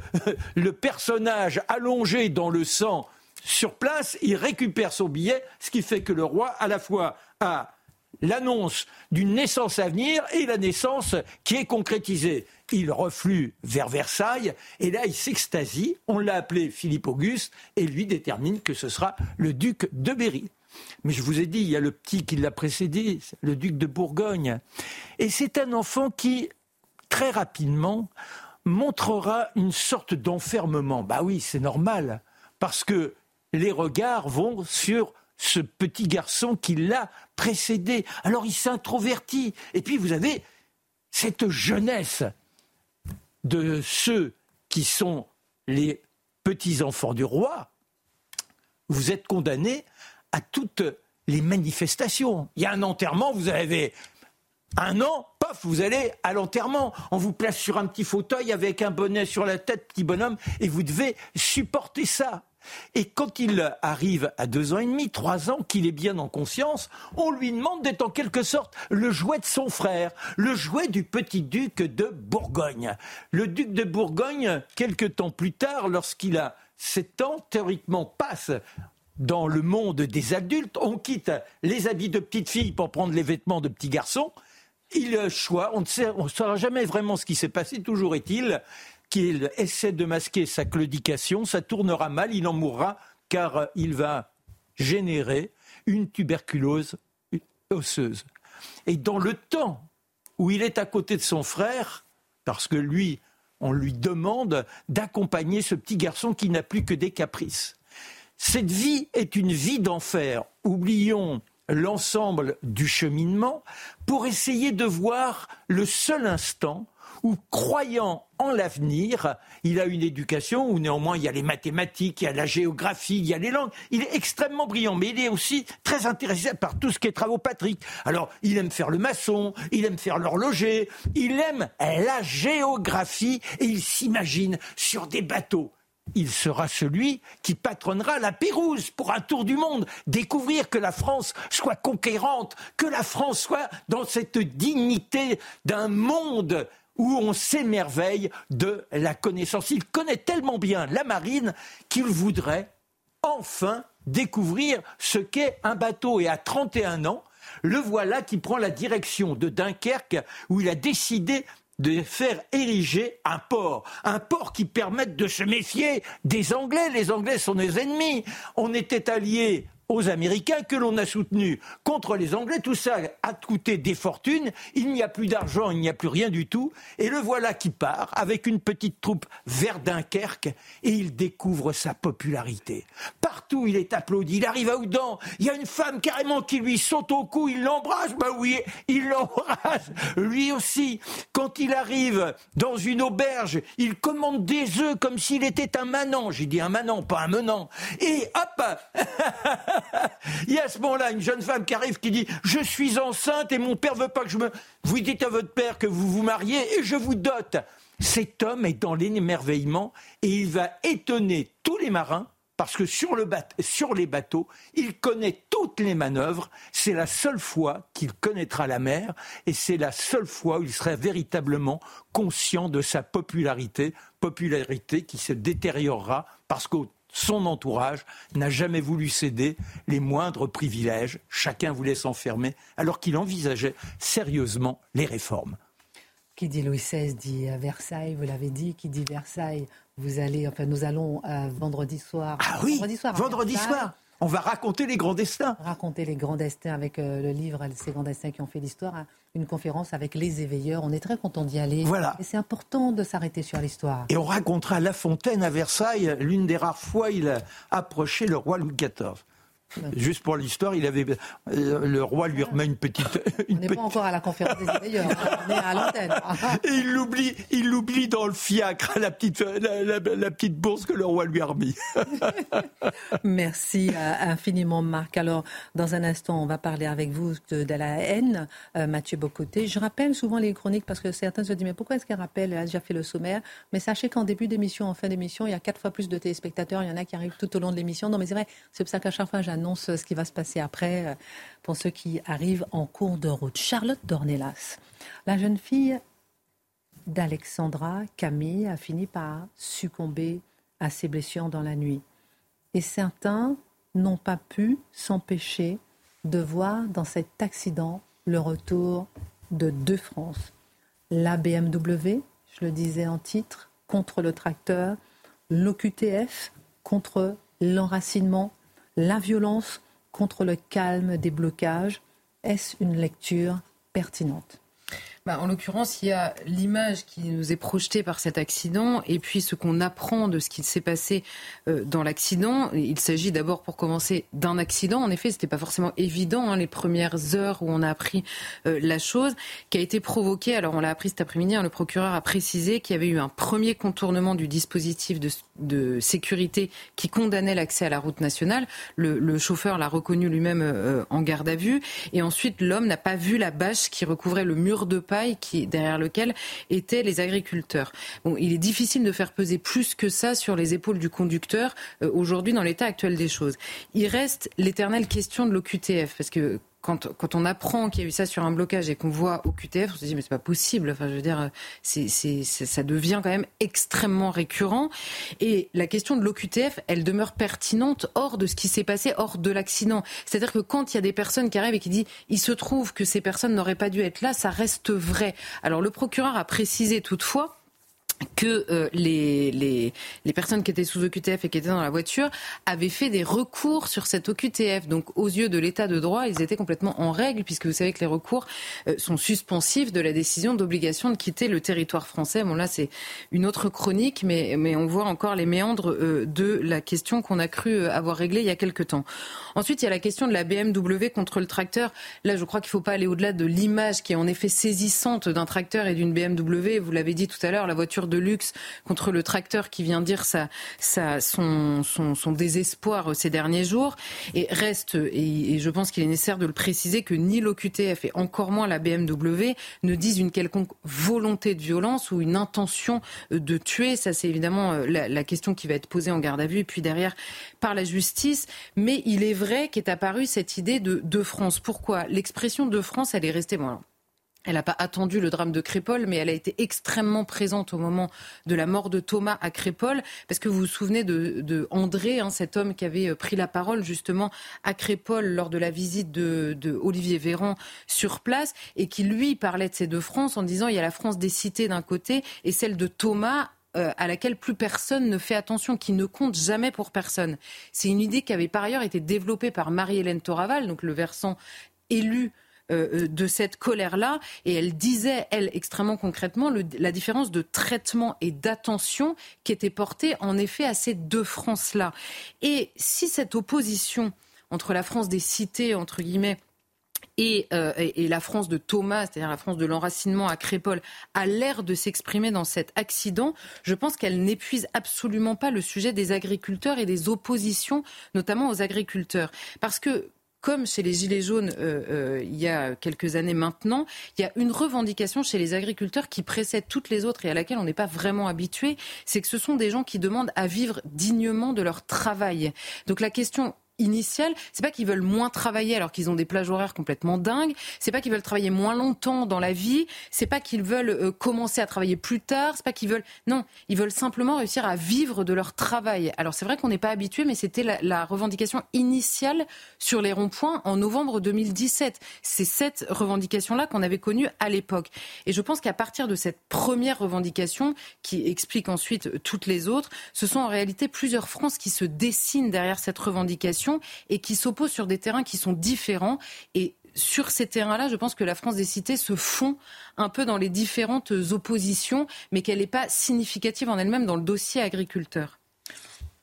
personnage allongé dans le sang sur place, il récupère son billet, ce qui fait que le roi, à la fois, a l'annonce d'une naissance à venir et la naissance qui est concrétisée. Il reflue vers Versailles et là il s'extasie. On l'a appelé Philippe Auguste et lui détermine que ce sera le duc de Berry. Mais je vous ai dit, il y a le petit qui l'a précédé, le duc de Bourgogne. Et c'est un enfant qui très rapidement, montrera une sorte d'enfermement. Bah oui, c'est normal, parce que les regards vont sur ce petit garçon qui l'a précédé. Alors il s'introvertit. Et puis vous avez cette jeunesse de ceux qui sont les petits-enfants du roi. Vous êtes condamnés à toutes les manifestations. Il y a un enterrement, vous avez un an, paf, vous allez à l'enterrement. On vous place sur un petit fauteuil avec un bonnet sur la tête, petit bonhomme, et vous devez supporter ça. Et quand il arrive à deux ans et demi, trois ans, qu'il est bien en conscience, on lui demande d'être en quelque sorte le jouet de son frère, le jouet du petit duc de Bourgogne. Le duc de Bourgogne, quelque temps plus tard, lorsqu'il a sept ans, théoriquement passe dans le monde des adultes. On quitte les habits de petite fille pour prendre les vêtements de petit garçon il choix, on ne saura jamais vraiment ce qui s'est passé, toujours est-il qu'il essaie de masquer sa claudication, ça tournera mal, il en mourra, car il va générer une tuberculose osseuse. Et dans le temps où il est à côté de son frère, parce que lui, on lui demande d'accompagner ce petit garçon qui n'a plus que des caprices. Cette vie est une vie d'enfer. Oublions l'ensemble du cheminement pour essayer de voir le seul instant où, croyant en l'avenir, il a une éducation où néanmoins il y a les mathématiques, il y a la géographie, il y a les langues. Il est extrêmement brillant, mais il est aussi très intéressé par tout ce qui est travaux Patrick. Alors, il aime faire le maçon, il aime faire l'horloger, il aime la géographie et il s'imagine sur des bateaux il sera celui qui patronnera la Pérouse pour un tour du monde, découvrir que la France soit conquérante, que la France soit dans cette dignité d'un monde où on s'émerveille de la connaissance. Il connaît tellement bien la marine qu'il voudrait enfin découvrir ce qu'est un bateau. Et à 31 ans, le voilà qui prend la direction de Dunkerque, où il a décidé de faire ériger un port, un port qui permette de se méfier des Anglais. Les Anglais sont des ennemis. On était alliés aux Américains que l'on a soutenus contre les Anglais. Tout ça a coûté des fortunes. Il n'y a plus d'argent, il n'y a plus rien du tout. Et le voilà qui part avec une petite troupe vers Dunkerque et il découvre sa popularité. Partout il est applaudi. Il arrive à Oudan. Il y a une femme carrément qui lui saute au cou. Il l'embrasse. Bah oui, il l'embrasse. Lui aussi. Quand il arrive dans une auberge, il commande des œufs comme s'il était un manant. J'ai dit un manant, pas un menant. Et hop [laughs] Il y a à ce moment-là une jeune femme qui arrive qui dit Je suis enceinte et mon père veut pas que je me. Vous dites à votre père que vous vous mariez et je vous dote. Cet homme est dans l'émerveillement et il va étonner tous les marins parce que sur, sur les bateaux, il connaît toutes les manœuvres. C'est la seule fois qu'il connaîtra la mer et c'est la seule fois où il sera véritablement conscient de sa popularité, popularité qui se détériorera parce que son entourage n'a jamais voulu céder les moindres privilèges. Chacun voulait s'enfermer alors qu'il envisageait sérieusement les réformes. Qui dit Louis XVI dit Versailles, vous l'avez dit. Qui dit Versailles, vous allez, enfin nous allons euh, vendredi soir. Ah oui, vendredi soir. Vendredi soir. On va raconter les grands destins. Raconter les grands destins avec euh, le livre Ces grands destins qui ont fait l'histoire. Hein. Une conférence avec les éveilleurs. On est très content d'y aller. Voilà. Et c'est important de s'arrêter sur l'histoire. Et on racontera La Fontaine à Versailles, l'une des rares fois il a approché le roi Louis XIV. Juste pour l'histoire, il avait euh, le roi lui remet une petite. on n'est pas encore à la conférence des d'ailleurs, on est à l'antenne. [laughs] Et il l'oublie, il l'oublie dans le fiacre, la petite, la, petite bourse que le roi lui a remis. [laughs] Merci euh, infiniment, Marc. Alors, dans un instant, on va parler avec vous de, la haine, euh, Mathieu Bocoté. Je rappelle souvent les chroniques parce que certains se disent mais pourquoi est-ce qu'elle rappelle Elle a déjà fait le sommaire? Mais sachez qu'en début d'émission, en fin d'émission, il y a quatre fois plus de téléspectateurs. Il y en a qui arrivent tout au long de l'émission. Non, mais c'est vrai. C'est pour ça qu'à chaque fois, annonce ce qui va se passer après euh, pour ceux qui arrivent en cours de route. Charlotte Dornelas, la jeune fille d'Alexandra Camille a fini par succomber à ses blessures dans la nuit. Et certains n'ont pas pu s'empêcher de voir dans cet accident le retour de deux France. La BMW, je le disais en titre, contre le tracteur, l'OQTF contre l'enracinement la violence contre le calme des blocages. Est-ce une lecture pertinente? Bah, en l'occurrence, il y a l'image qui nous est projetée par cet accident et puis ce qu'on apprend de ce qui s'est passé euh, dans l'accident. Il s'agit d'abord, pour commencer, d'un accident. En effet, ce n'était pas forcément évident hein, les premières heures où on a appris euh, la chose, qui a été provoqué. Alors, on l'a appris cet après-midi. Hein, le procureur a précisé qu'il y avait eu un premier contournement du dispositif de, sécurité qui condamnait l'accès à la route nationale. Le, chauffeur l'a reconnu lui-même euh, en garde à vue. Et ensuite, l'homme n'a pas vu la bâche qui recouvrait le mur de derrière lequel étaient les agriculteurs. Bon, il est difficile de faire peser plus que ça sur les épaules du conducteur euh, aujourd'hui dans l'état actuel des choses. Il reste l'éternelle question de l'OQTF, parce que quand, quand, on apprend qu'il y a eu ça sur un blocage et qu'on voit au QTF, on se dit mais c'est pas possible. Enfin, je veux dire, c'est, ça devient quand même extrêmement récurrent. Et la question de l'OQTF, elle demeure pertinente hors de ce qui s'est passé, hors de l'accident. C'est-à-dire que quand il y a des personnes qui arrivent et qui disent il se trouve que ces personnes n'auraient pas dû être là, ça reste vrai. Alors le procureur a précisé toutefois que euh, les, les, personnes qui étaient sous OQTF et qui étaient dans la voiture avaient fait des recours sur cette OQTF. Donc, aux yeux de l'état de droit, ils étaient complètement en règle, puisque vous savez que les recours euh, sont suspensifs de la décision d'obligation de quitter le territoire français. Bon, là, c'est une autre chronique, mais, mais on voit encore les méandres euh, de la question qu'on a cru avoir réglée il y a quelque temps. Ensuite, il y a la question de la BMW contre le tracteur. Là, je crois qu'il ne faut pas aller au-delà de l'image qui est en effet saisissante d'un tracteur et d'une BMW. Vous l'avez dit tout à l'heure, la voiture de luxe contre le tracteur qui vient dire sa, sa, son, son, son, désespoir ces derniers jours. Et reste, et, je pense qu'il est nécessaire de le préciser, que ni l'OQTF et encore moins la BMW ne disent une quelconque volonté de violence ou une intention de tuer. Ça, c'est évidemment euh, la, question qui va être posée en garde à vue et puis derrière par la justice. Mais il est vrai qu'est apparue cette idée de, de France. Pourquoi? L'expression de France, elle est restée. Elle n'a pas attendu le drame de Crépol, mais elle a été extrêmement présente au moment de la mort de Thomas à Crépol, parce que vous vous souvenez de, André, hein, cet homme qui avait euh, pris la parole justement à Crépol lors de la visite de, Olivier Véran sur place, et qui lui parlait de ces deux France en disant il y a la France des cités d'un côté et celle de Thomas euh, à laquelle plus personne ne fait attention, qui ne compte jamais pour personne. C'est une idée qui avait par ailleurs été développée par Marie-Hélène Toraval, donc le versant élu de cette colère-là. Et elle disait, elle, extrêmement concrètement, la différence de traitement et d'attention qui était portée, en effet, à ces deux France-là. Et si cette opposition entre la France des cités, entre guillemets, et, euh, et, la France de Thomas, c'est-à-dire la France de l'enracinement à Crépol, a l'air de s'exprimer dans cet accident, je pense qu'elle n'épuise absolument pas le sujet des agriculteurs et des oppositions, notamment aux agriculteurs. Parce que comme chez les Gilets jaunes euh, euh, il y a quelques années maintenant, il y a une revendication chez les agriculteurs qui précède toutes les autres et à laquelle on n'est pas vraiment habitué, c'est que ce sont des gens qui demandent à vivre dignement de leur travail. Donc la question initiale, c'est pas qu'ils veulent moins travailler alors qu'ils ont des plages horaires complètement dingues, c'est pas qu'ils veulent travailler moins longtemps dans la vie, c'est pas qu'ils veulent euh, commencer à travailler plus tard, c'est pas qu'ils veulent non, ils veulent simplement réussir à vivre de leur travail. Alors c'est vrai qu'on n'est pas habitué mais c'était la, la, revendication initiale sur les ronds-points en novembre 2017. C'est cette revendication là qu'on avait connue à l'époque. Et je pense qu'à partir de cette première revendication qui explique ensuite toutes les autres, ce sont en réalité plusieurs France qui se dessinent derrière cette revendication et qui s'opposent sur des terrains qui sont différents. Et sur ces terrains-là, je pense que la France des cités se fond un peu dans les différentes oppositions, mais qu'elle n'est pas significative en elle-même dans le dossier agriculteur.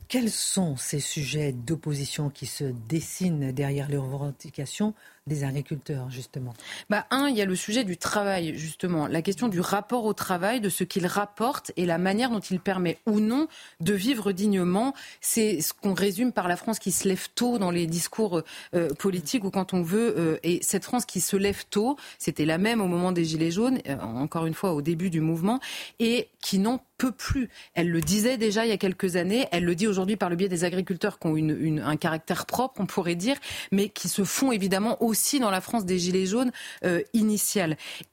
Quels sont ces sujets d'opposition qui se dessinent derrière les revendications des agriculteurs, justement bah, Un, il y a le sujet du travail, justement. La question du rapport au travail, de ce qu'il rapporte et la manière dont il permet ou non de vivre dignement. C'est ce qu'on résume par la France qui se lève tôt dans les discours euh, politiques ou quand on veut. Euh, et cette France qui se lève tôt, c'était la même au moment des Gilets jaunes, euh, encore une fois au début du mouvement, et qui n'en peut plus. Elle le disait déjà il y a quelques années, elle le dit aujourd'hui par le biais des agriculteurs qui ont une, un caractère propre, on pourrait dire, mais qui se font évidemment aussi aussi dans la France des Gilets jaunes euh.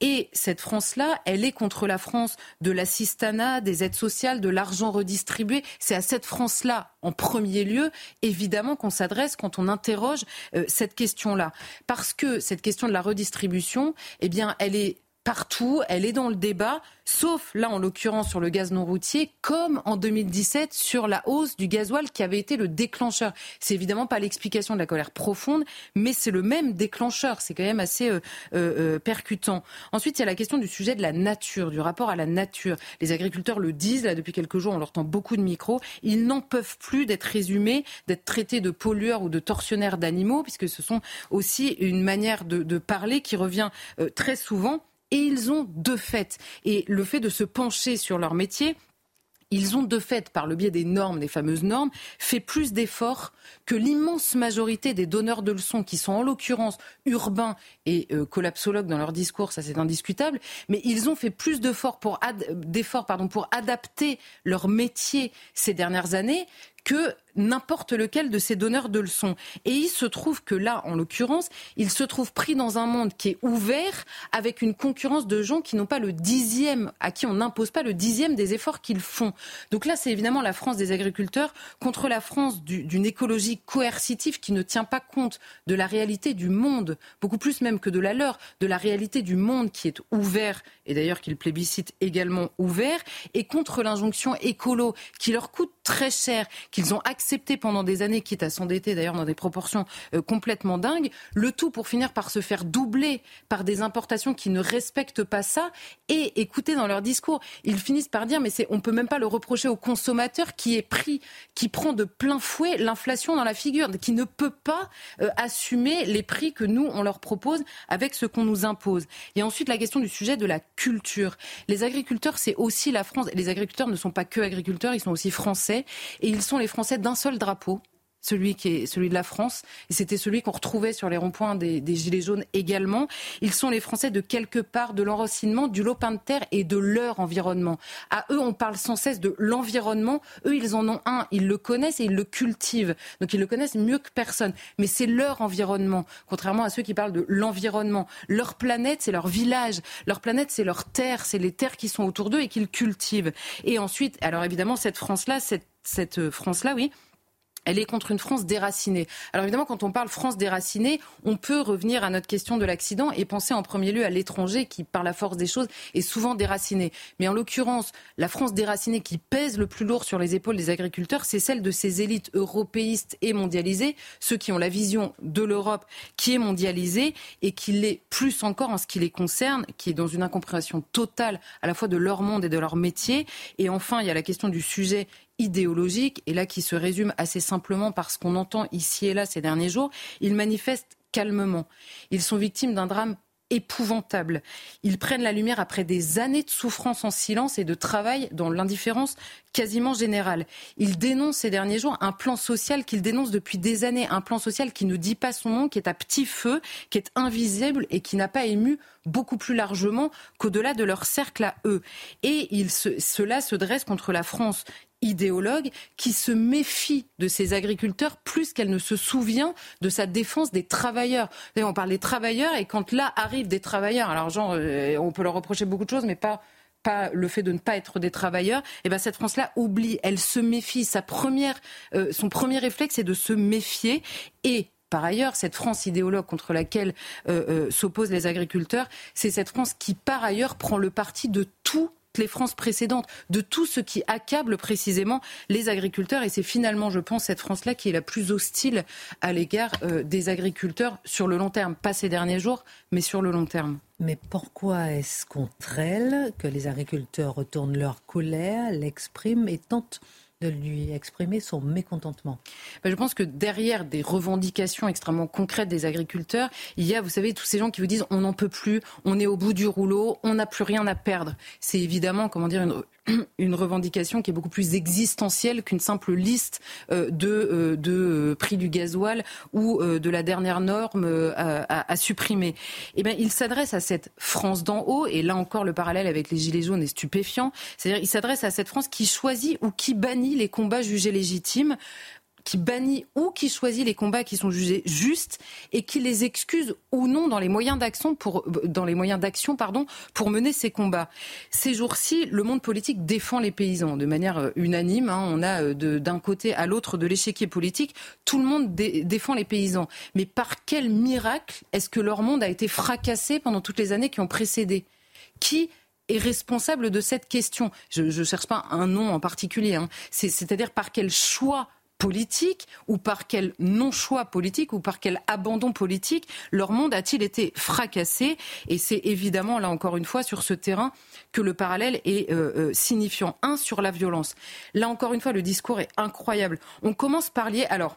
Et cette France-là, elle est contre la France de l'assistanat, des aides sociales, de l'argent redistribué. C'est à cette France-là, en premier lieu, évidemment, qu'on s'adresse quand on interroge euh, cette question-là. Parce que cette question de la redistribution, eh bien, elle est partout, elle est dans le débat, sauf là en l'occurrence sur le gaz non routier, comme en 2017 sur la hausse du gasoil qui avait été le déclencheur. C'est évidemment pas l'explication de la colère profonde, mais c'est le même déclencheur. C'est quand même assez euh, euh, euh, percutant. Ensuite, il y a la question du sujet de la nature, du rapport à la nature. Les agriculteurs le disent là depuis quelques jours, on leur tend beaucoup de micros. Ils n'en peuvent plus d'être résumés, d'être traités de pollueurs ou de tortionnaires d'animaux, puisque ce sont aussi une manière de, de parler qui revient très souvent et ils ont deux faits. Et le fait de se pencher sur leur métier, ils ont de fait, par le biais des normes, des fameuses normes, fait plus d'efforts que l'immense majorité des donneurs de leçons, qui sont en l'occurrence urbains et euh, collapsologues dans leur discours, ça c'est indiscutable, mais ils ont fait plus d'efforts pour adapter leur métier ces dernières années que n'importe lequel de ces donneurs de leçons. Et il se trouve que là, en l'occurrence, il se trouve pris dans un monde qui est ouvert avec une concurrence de gens qui n'ont pas le dixième, à qui on n'impose pas le dixième des efforts qu'ils font. Donc là, c'est évidemment la France des agriculteurs contre la France d'une écologie coercitive qui ne tient pas compte de la réalité du monde, beaucoup plus même que de la leur, de la réalité du monde qui est ouvert, et d'ailleurs qu'il plébiscite également ouvert, et contre l'injonction écolo qui leur coûte très cher, qu'ils ont accepté pendant des années, quitte à s'endetter d'ailleurs dans des proportions euh, complètement dingues, le tout pour finir par se faire doubler par des importations qui ne respectent pas ça. Et écoutez dans leur discours, ils finissent par dire mais c'est, on peut même pas le reprocher au consommateur qui est pris, qui prend de plein fouet l'inflation dans la figure, qui ne peut pas euh, assumer les prix que nous on leur propose avec ce qu'on nous impose. Et ensuite la question du sujet de la culture. Les agriculteurs, c'est aussi la France. Les agriculteurs ne sont pas que agriculteurs, ils sont aussi français et ils sont les Français d'un seul drapeau celui qui est celui de la France, et c'était celui qu'on retrouvait sur les ronds-points des, Gilets jaunes également. Ils sont les Français de quelque part de l'enracinement, du lopin de terre et de leur environnement. À eux, on parle sans cesse de l'environnement. Eux, ils en ont un, ils le connaissent et ils le cultivent. Donc ils le connaissent mieux que personne. Mais c'est leur environnement, contrairement à ceux qui parlent de l'environnement. Leur planète, c'est leur village. Leur planète, c'est leur terre, c'est les terres qui sont autour d'eux et qu'ils cultivent. Et ensuite, alors évidemment, cette France-là, cette, cette France-là, oui, elle est contre une France déracinée. Alors évidemment, quand on parle France déracinée, on peut revenir à notre question de l'accident et penser en premier lieu à l'étranger qui, par la force des choses, est souvent déraciné. Mais en l'occurrence, la France déracinée qui pèse le plus lourd sur les épaules des agriculteurs, c'est celle de ces élites européistes et mondialisées, ceux qui ont la vision de l'Europe qui est mondialisée et qui l'est plus encore en ce qui les concerne, qui est dans une incompréhension totale à la fois de leur monde et de leur métier. Et enfin, il y a la question du sujet idéologique, et là qui se résume assez simplement par ce qu'on entend ici et là ces derniers jours, ils manifestent calmement. Ils sont victimes d'un drame épouvantable. Ils prennent la lumière après des années de souffrance en silence et de travail dans l'indifférence quasiment générale. Ils dénoncent ces derniers jours un plan social qu'ils dénoncent depuis des années, un plan social qui ne dit pas son nom, qui est à petit feu, qui est invisible et qui n'a pas ému beaucoup plus largement qu'au-delà de leur cercle à eux. Et cela se dresse contre la France idéologue qui se méfie de ses agriculteurs plus qu'elle ne se souvient de sa défense des travailleurs. On parle des travailleurs et quand là arrivent des travailleurs, alors genre, euh, on peut leur reprocher beaucoup de choses, mais pas pas le fait de ne pas être des travailleurs, et eh ben cette France-là oublie, elle se méfie. Sa première, euh, son premier réflexe est de se méfier et par ailleurs, cette France idéologue contre laquelle euh, s'opposent les agriculteurs, c'est cette France qui, par ailleurs, prend le parti de tout les France précédentes, de tout ce qui accable précisément les agriculteurs. Et c'est finalement, je pense, cette France-là qui est la plus hostile à l'égard euh, des agriculteurs sur le long terme. Pas ces derniers jours, mais sur le long terme. Mais pourquoi est-ce contre elle que les agriculteurs retournent leur colère, l'expriment et tentent de lui exprimer son mécontentement ben, Je pense que derrière des revendications extrêmement concrètes des agriculteurs, il y a, vous savez, tous ces gens qui vous disent on n'en peut plus, on est au bout du rouleau, on n'a plus rien à perdre. C'est évidemment, comment dire, [clears throat] une, revendication qui est beaucoup plus existentielle qu'une simple liste euh, de, euh, euh, prix du gasoil ou de la dernière norme à, supprimer. Eh bien, il s'adresse à cette France d'en haut, et là encore le parallèle avec les Gilets jaunes est stupéfiant, c'est-à-dire il s'adresse à cette France qui choisit ou qui bannit les combats jugés légitimes qui bannit ou qui choisit les combats qui sont jugés justes et qui les excuse ou non dans les moyens d'action pour pour mener ces combats. Ces jours-ci, le monde politique défend les paysans de manière euh, unanime. Hein. On a euh, d'un côté à l'autre de l'échiquier politique, tout le monde défend les paysans. Mais par quel miracle est-ce que leur monde a été fracassé pendant toutes les années qui ont précédé? Qui est responsable de cette question Je ne cherche pas un nom en particulier. Hein. C'est-à-dire par quel choix politique ou par quel non-choix politique ou par quel abandon politique leur monde a-t-il été fracassé? Et c'est évidemment, là encore une fois, sur ce terrain que le parallèle est euh, euh, signifiant. Un, sur la violence. Là encore une fois, le discours est incroyable. On commence par lier... Alors,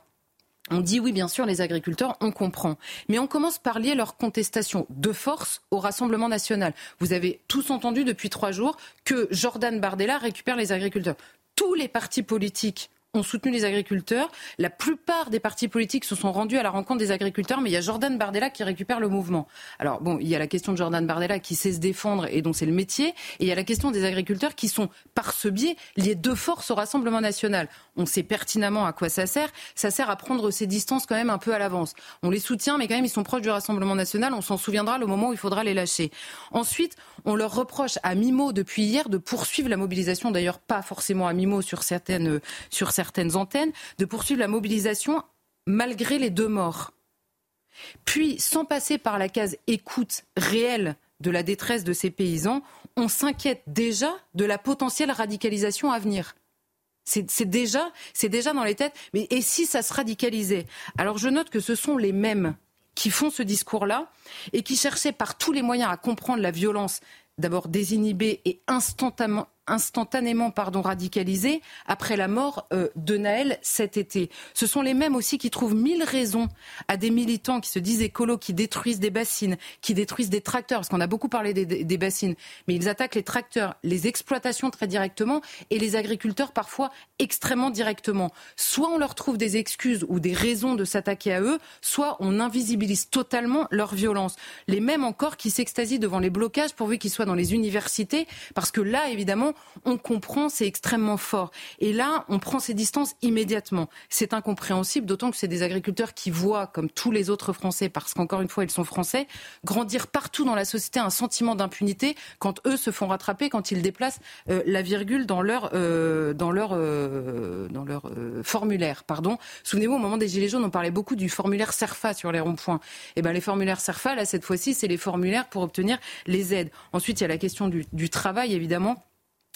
on dit oui, bien sûr, les agriculteurs, on comprend. Mais on commence par lier leur contestation de force au Rassemblement national. Vous avez tous entendu depuis trois jours que Jordan Bardella récupère les agriculteurs. Tous les partis politiques ont soutenu les agriculteurs. La plupart des partis politiques se sont rendus à la rencontre des agriculteurs, mais il y a Jordan Bardella qui récupère le mouvement. Alors bon, il y a la question de Jordan Bardella qui sait se défendre et dont c'est le métier, et il y a la question des agriculteurs qui sont par ce biais liés de force au Rassemblement national. On sait pertinemment à quoi ça sert. Ça sert à prendre ses distances quand même un peu à l'avance. On les soutient, mais quand même ils sont proches du Rassemblement national. On s'en souviendra le moment où il faudra les lâcher. Ensuite, on leur reproche à mi-mot depuis hier de poursuivre la mobilisation, d'ailleurs pas forcément à mi-mot sur certaines, sur certaines certaines antennes, de poursuivre la mobilisation malgré les deux morts. Puis, sans passer par la case écoute réelle de la détresse de ces paysans, on s'inquiète déjà de la potentielle radicalisation à venir. C'est déjà, dans les têtes. Mais et si ça se radicalisait? Alors je note que ce sont les mêmes qui font ce discours-là et qui cherchaient par tous les moyens à comprendre la violence d'abord désinhibée et instantanément, instantanément pardon, radicalisés après la mort euh, de Naël cet été. Ce sont les mêmes aussi qui trouvent mille raisons à des militants qui se disent écolos, qui détruisent des bassines, qui détruisent des tracteurs, parce qu'on a beaucoup parlé des, des, bassines, mais ils attaquent les tracteurs, les exploitations très directement et les agriculteurs parfois extrêmement directement. Soit on leur trouve des excuses ou des raisons de s'attaquer à eux, soit on invisibilise totalement leur violence. Les mêmes encore qui s'extasient devant les blocages pourvu qu'ils soient dans les universités, parce que là, évidemment, on comprend, c'est extrêmement fort. Et là, on prend ses distances immédiatement. C'est incompréhensible, d'autant que c'est des agriculteurs qui voient, comme tous les autres Français, parce qu'encore une fois, ils sont Français, grandir partout dans la société un sentiment d'impunité quand eux se font rattraper, quand ils déplacent euh, la virgule dans leur, euh, dans leur, euh, dans leur formulaire. Pardon. Souvenez-vous, au moment des Gilets jaunes, on parlait beaucoup du formulaire SERFA sur les ronds-points. Et eh ben, les formulaires SERFA, là, cette fois-ci, c'est les formulaires pour obtenir les aides. Ensuite, il y a la question du travail, évidemment.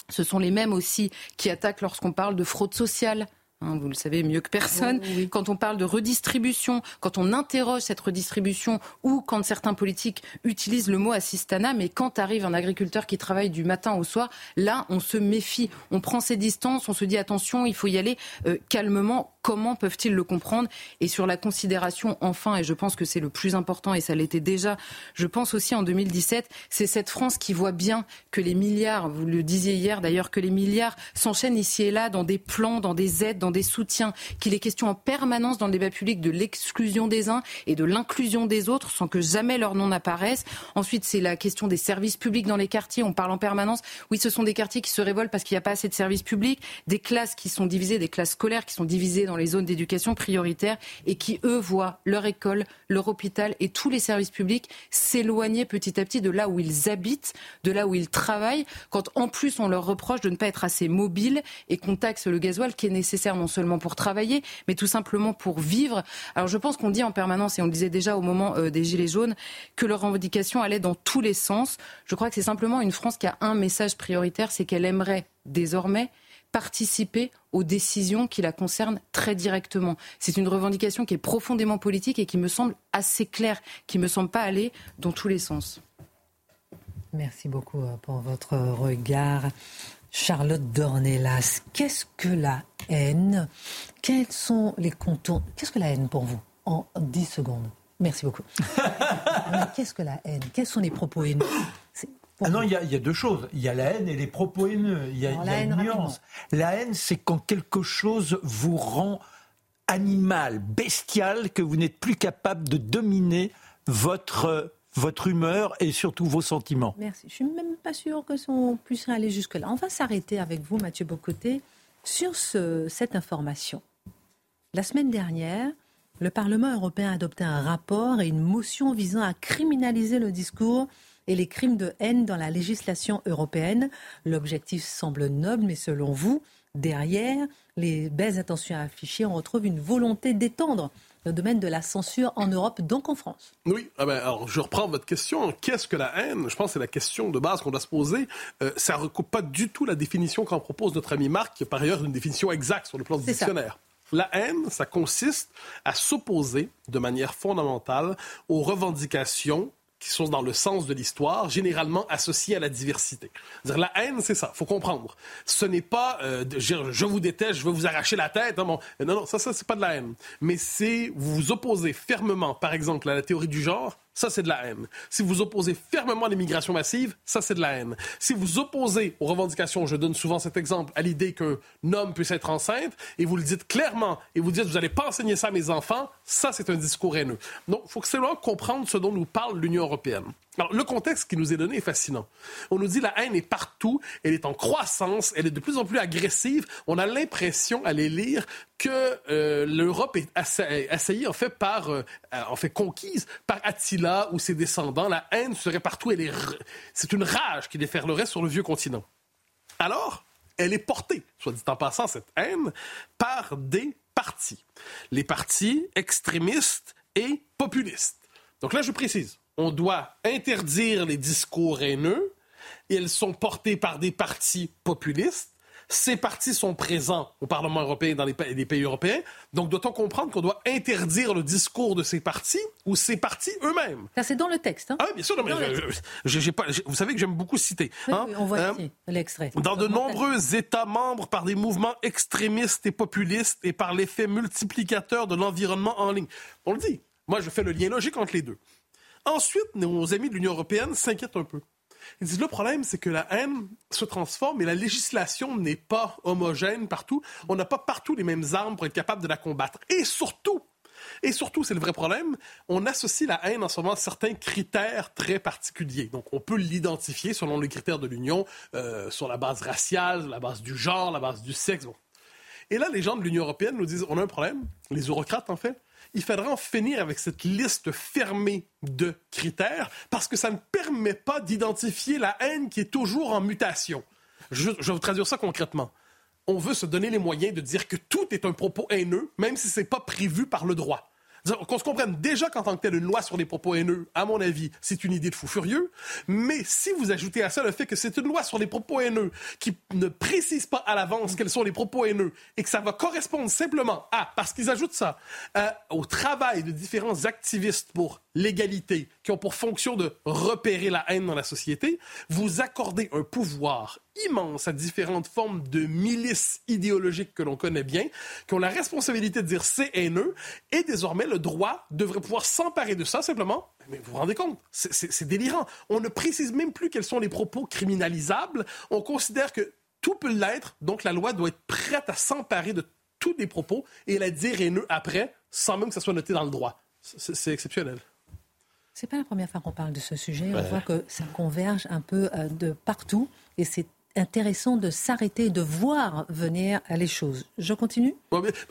Ce sont les mêmes aussi qui attaquent lorsqu'on parle de fraude sociale. Hein, vous le savez mieux que personne. Quand on parle de redistribution, quand on interroge cette redistribution ou quand certains politiques utilisent le mot assistana, mais quand arrive un agriculteur qui travaille du matin au soir, là, on se méfie. On prend ses distances, on se dit attention, il faut y aller euh, calmement comment peuvent-ils le comprendre Et sur la considération, enfin, et je pense que c'est le plus important, et ça l'était déjà, je pense aussi en 2017, c'est cette France qui voit bien que les milliards, vous le disiez hier d'ailleurs, que les milliards s'enchaînent ici et là dans des plans, dans des aides, dans des soutiens, qu'il est question en permanence dans le débat public de l'exclusion des uns et de l'inclusion des autres sans que jamais leur nom n'apparaisse. Ensuite, c'est la question des services publics dans les quartiers. On parle en permanence. Oui, ce sont des quartiers qui se révoltent parce qu'il n'y a pas assez de services publics, des classes qui sont divisées, des classes scolaires qui sont divisées dans les zones d'éducation prioritaire et qui, eux, voient leur école, leur hôpital et tous les services publics s'éloigner petit à petit de là où ils habitent, de là où ils travaillent, quand en plus on leur reproche de ne pas être assez mobiles et qu'on taxe le gasoil qui est nécessaire non seulement pour travailler, mais tout simplement pour vivre. Alors je pense qu'on dit en permanence, et on le disait déjà au moment euh, des Gilets jaunes, que leur revendication allait dans tous les sens. Je crois que c'est simplement une France qui a un message prioritaire, c'est qu'elle aimerait désormais participer aux décisions qui la concernent très directement. C'est une revendication qui est profondément politique et qui me semble assez claire, qui ne me semble pas aller dans tous les sens. Merci beaucoup euh, pour votre regard. Charlotte Dornelas, qu'est-ce que la haine? Quels sont les contours? Qu'est-ce que la haine pour vous? En 10 secondes. Merci beaucoup. [laughs] qu'est-ce que la haine? Quels sont les propos haineux? Ah non, il y, a, deux choses. Il y a la haine et les propos haineux. Il y a, une nuance. La haine, c'est quand quelque chose vous rend animal, bestial, que vous n'êtes plus capable de dominer votre votre humeur et surtout vos sentiments. Merci. Je suis même pas sûre que on puisse aller jusque-là. On va s'arrêter avec vous, Mathieu Bocoté, sur cette information. La semaine dernière, le Parlement européen a adopté un rapport et une motion visant à criminaliser le discours et les crimes de haine dans la législation européenne. L'objectif semble noble, mais selon vous, derrière les belles intentions affichées, on retrouve une volonté d'étendre le domaine de la censure en Europe, donc en France. Oui, ah ben, alors je reprends votre question. Qu'est-ce que la haine? Je pense que c'est la question de base qu'on doit se poser. Euh, ça ne recoupe pas du tout la définition qu'en propose notre ami Marc, qui est par ailleurs une définition exacte sur le plan du dictionnaire. La haine, ça consiste à s'opposer de manière fondamentale aux revendications qui sont dans le sens de l'histoire, généralement associées à la diversité. -dire, la haine, c'est ça, faut comprendre. Ce n'est pas euh, je, vous déteste, je veux vous arracher la tête. Hein, non, non, ça, ça c'est pas de la haine. Mais c'est vous vous opposez fermement, par exemple, à la théorie du genre, ça c'est de la haine. Si vous opposez fermement l'immigration massive, ça c'est de la haine. Si vous opposez aux revendications, je donne souvent cet exemple, à l'idée qu'un homme puisse être enceinte, et vous le dites clairement, et vous dites vous n'allez pas enseigner ça à mes enfants, ça c'est un discours haineux. Donc il faut que c'est comprendre ce dont nous parle l'Union européenne. Alors, le contexte qui nous est donné est fascinant. On nous dit la haine est partout, elle est en croissance, elle est de plus en plus agressive. On a l'impression, à les lire, que euh, l'Europe est assaillie, en fait, par, euh, en fait, conquise par Attila ou ses descendants. La haine serait partout. C'est une rage qui déferlerait sur le vieux continent. Alors, elle est portée, soit dit en passant, cette haine, par des partis. Les partis extrémistes et populistes. Donc là, je précise on doit interdire les discours haineux. Elles sont portées par des partis populistes. Ces partis sont présents au Parlement européen et dans les, pays européens. Donc, doit-on comprendre qu'on doit interdire le discours de ces partis ou ces partis eux-mêmes? Ça, c'est dans le texte. Hein? Ah, bien sûr. vous savez que j'aime beaucoup citer. Hein? on voit euh, l'extrait. Dans de nombreux États membres, par des mouvements extrémistes et populistes et par l'effet multiplicateur de l'environnement en ligne. On le dit. Moi, je fais le lien logique entre les deux. Ensuite, nos amis de l'Union européenne s'inquiètent un peu. Ils disent le problème, c'est que la haine se transforme et la législation n'est pas homogène partout. On n'a pas partout les mêmes armes pour être capable de la combattre. Et surtout, et surtout, c'est le vrai problème, on associe la haine en ce moment à certains critères très particuliers. Donc, on peut l'identifier selon les critères de l'Union, euh, sur la base raciale, la base du genre, la base du sexe. Et là, les gens de l'Union européenne nous disent, on a un problème, les eurocrates en fait, il faudra en finir avec cette liste fermée de critères parce que ça ne permet pas d'identifier la haine qui est toujours en mutation. Je, vais vous traduire ça concrètement. On veut se donner les moyens de dire que tout est un propos haineux, même si ce n'est pas prévu par le droit. Qu'on se comprenne déjà qu'en tant que tel, une loi sur les propos haineux, à mon avis, c'est une idée de fou furieux. Mais si vous ajoutez à ça le fait que c'est une loi sur les propos haineux qui ne précise pas à l'avance quels sont les propos haineux et que ça va correspondre simplement à, parce qu'ils ajoutent ça, euh, au travail de différents activistes pour l'égalité, qui ont pour fonction de repérer la haine dans la société, vous accordez un pouvoir immense à différentes formes de milices idéologiques que l'on connaît bien, qui ont la responsabilité de dire c'est haineux, et désormais droit devrait pouvoir s'emparer de ça simplement. Mais vous vous rendez compte, c'est délirant. On ne précise même plus quels sont les propos criminalisables. On considère que tout peut l'être, donc la loi doit être prête à s'emparer de tous les propos et la dire haineux après, sans même que ça soit noté dans le droit. C'est exceptionnel. C'est pas la première fois qu'on parle de ce sujet. On voit que ça converge un peu euh, de partout et c'est intéressant de s'arrêter, de voir venir les choses. Je continue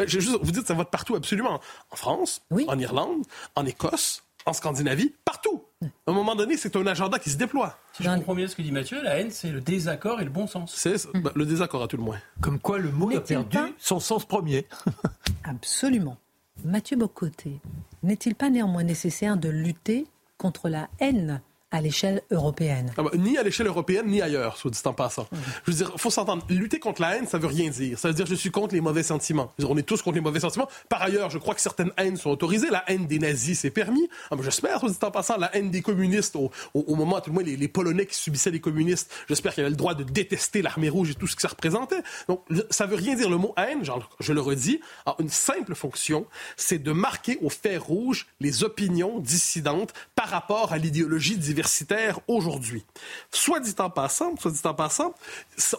juste, Vous dites que ça vote partout, absolument. En France, en Irlande, en Écosse, en Scandinavie, partout. À un moment donné, c'est un agenda qui se déploie. Si je comprends bien ce que dit Mathieu, la haine, c'est le désaccord et le bon sens. C'est bah, le désaccord à tout le moins. Comme quoi le mot a perdu son sens premier. [laughs] Absolument. Mathieu Bocoté, n'est-il pas néanmoins nécessaire de lutter contre la haine à l'échelle européenne. Ah bah, ni à l'échelle européenne, ni ailleurs, soit dit en passant. Je veux dire, faut s'entendre. Lutter contre la haine, ça veut rien dire. Ça veut dire je suis contre les mauvais sentiments. on est tous contre les mauvais sentiments. Par ailleurs, je crois que certaines haines sont autorisées. La haine des nazis, c'est permis. Ah, j'espère, soit dit en passant, la haine des communistes, au, au, moment, à tout le moins, les, Polonais qui subissaient les communistes, j'espère qu'ils avaient le droit de détester l'armée rouge et tout ce que ça représentait. Donc, ça veut rien dire. Le mot haine, genre, je le redis, a une simple fonction, c'est de marquer au fer rouge les opinions dissidentes par rapport à l'idéologie aujourd'hui. Soit dit en passant, soit dit en passant,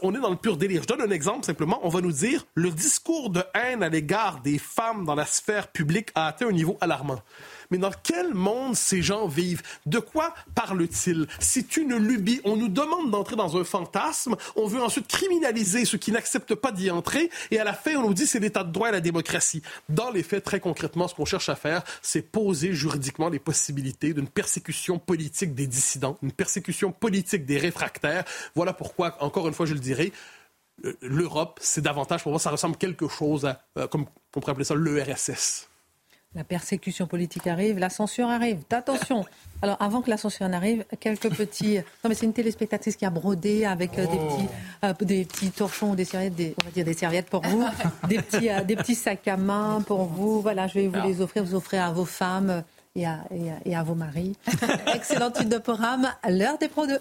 on est dans le pur délire. Je donne un exemple simplement. On va nous dire le discours de haine à l'égard des femmes dans la sphère publique a atteint un niveau alarmant. Mais dans quel monde ces gens vivent? De quoi parlent-ils? C'est une lubie. On nous demande d'entrer dans un fantasme. On veut ensuite criminaliser ceux qui n'acceptent pas d'y entrer. Et à la fin, on nous dit c'est l'état de droit et la démocratie. Dans les faits, très concrètement, ce qu'on cherche à faire, c'est poser juridiquement les possibilités d'une persécution politique des dissidents, une persécution politique des réfractaires. Voilà pourquoi, encore une fois, je le dirai, l'Europe, c'est davantage, pour moi, ça ressemble quelque chose à, euh, comme on pourrait appeler ça, l'ERSS. La persécution politique arrive, la censure arrive. Attention. Alors, avant que la censure n'arrive, quelques petits. Non, mais c'est une téléspectatrice qui a brodé avec euh, des petits, euh, des petits torchons, des serviettes, des, on va dire des serviettes pour vous, [laughs] des petits, euh, des petits sacs à main pour vous. Voilà, je vais vous les offrir, vous offrir à vos femmes et à, et à, vos maris. [laughs] Excellente de programme. L'heure des pros 2.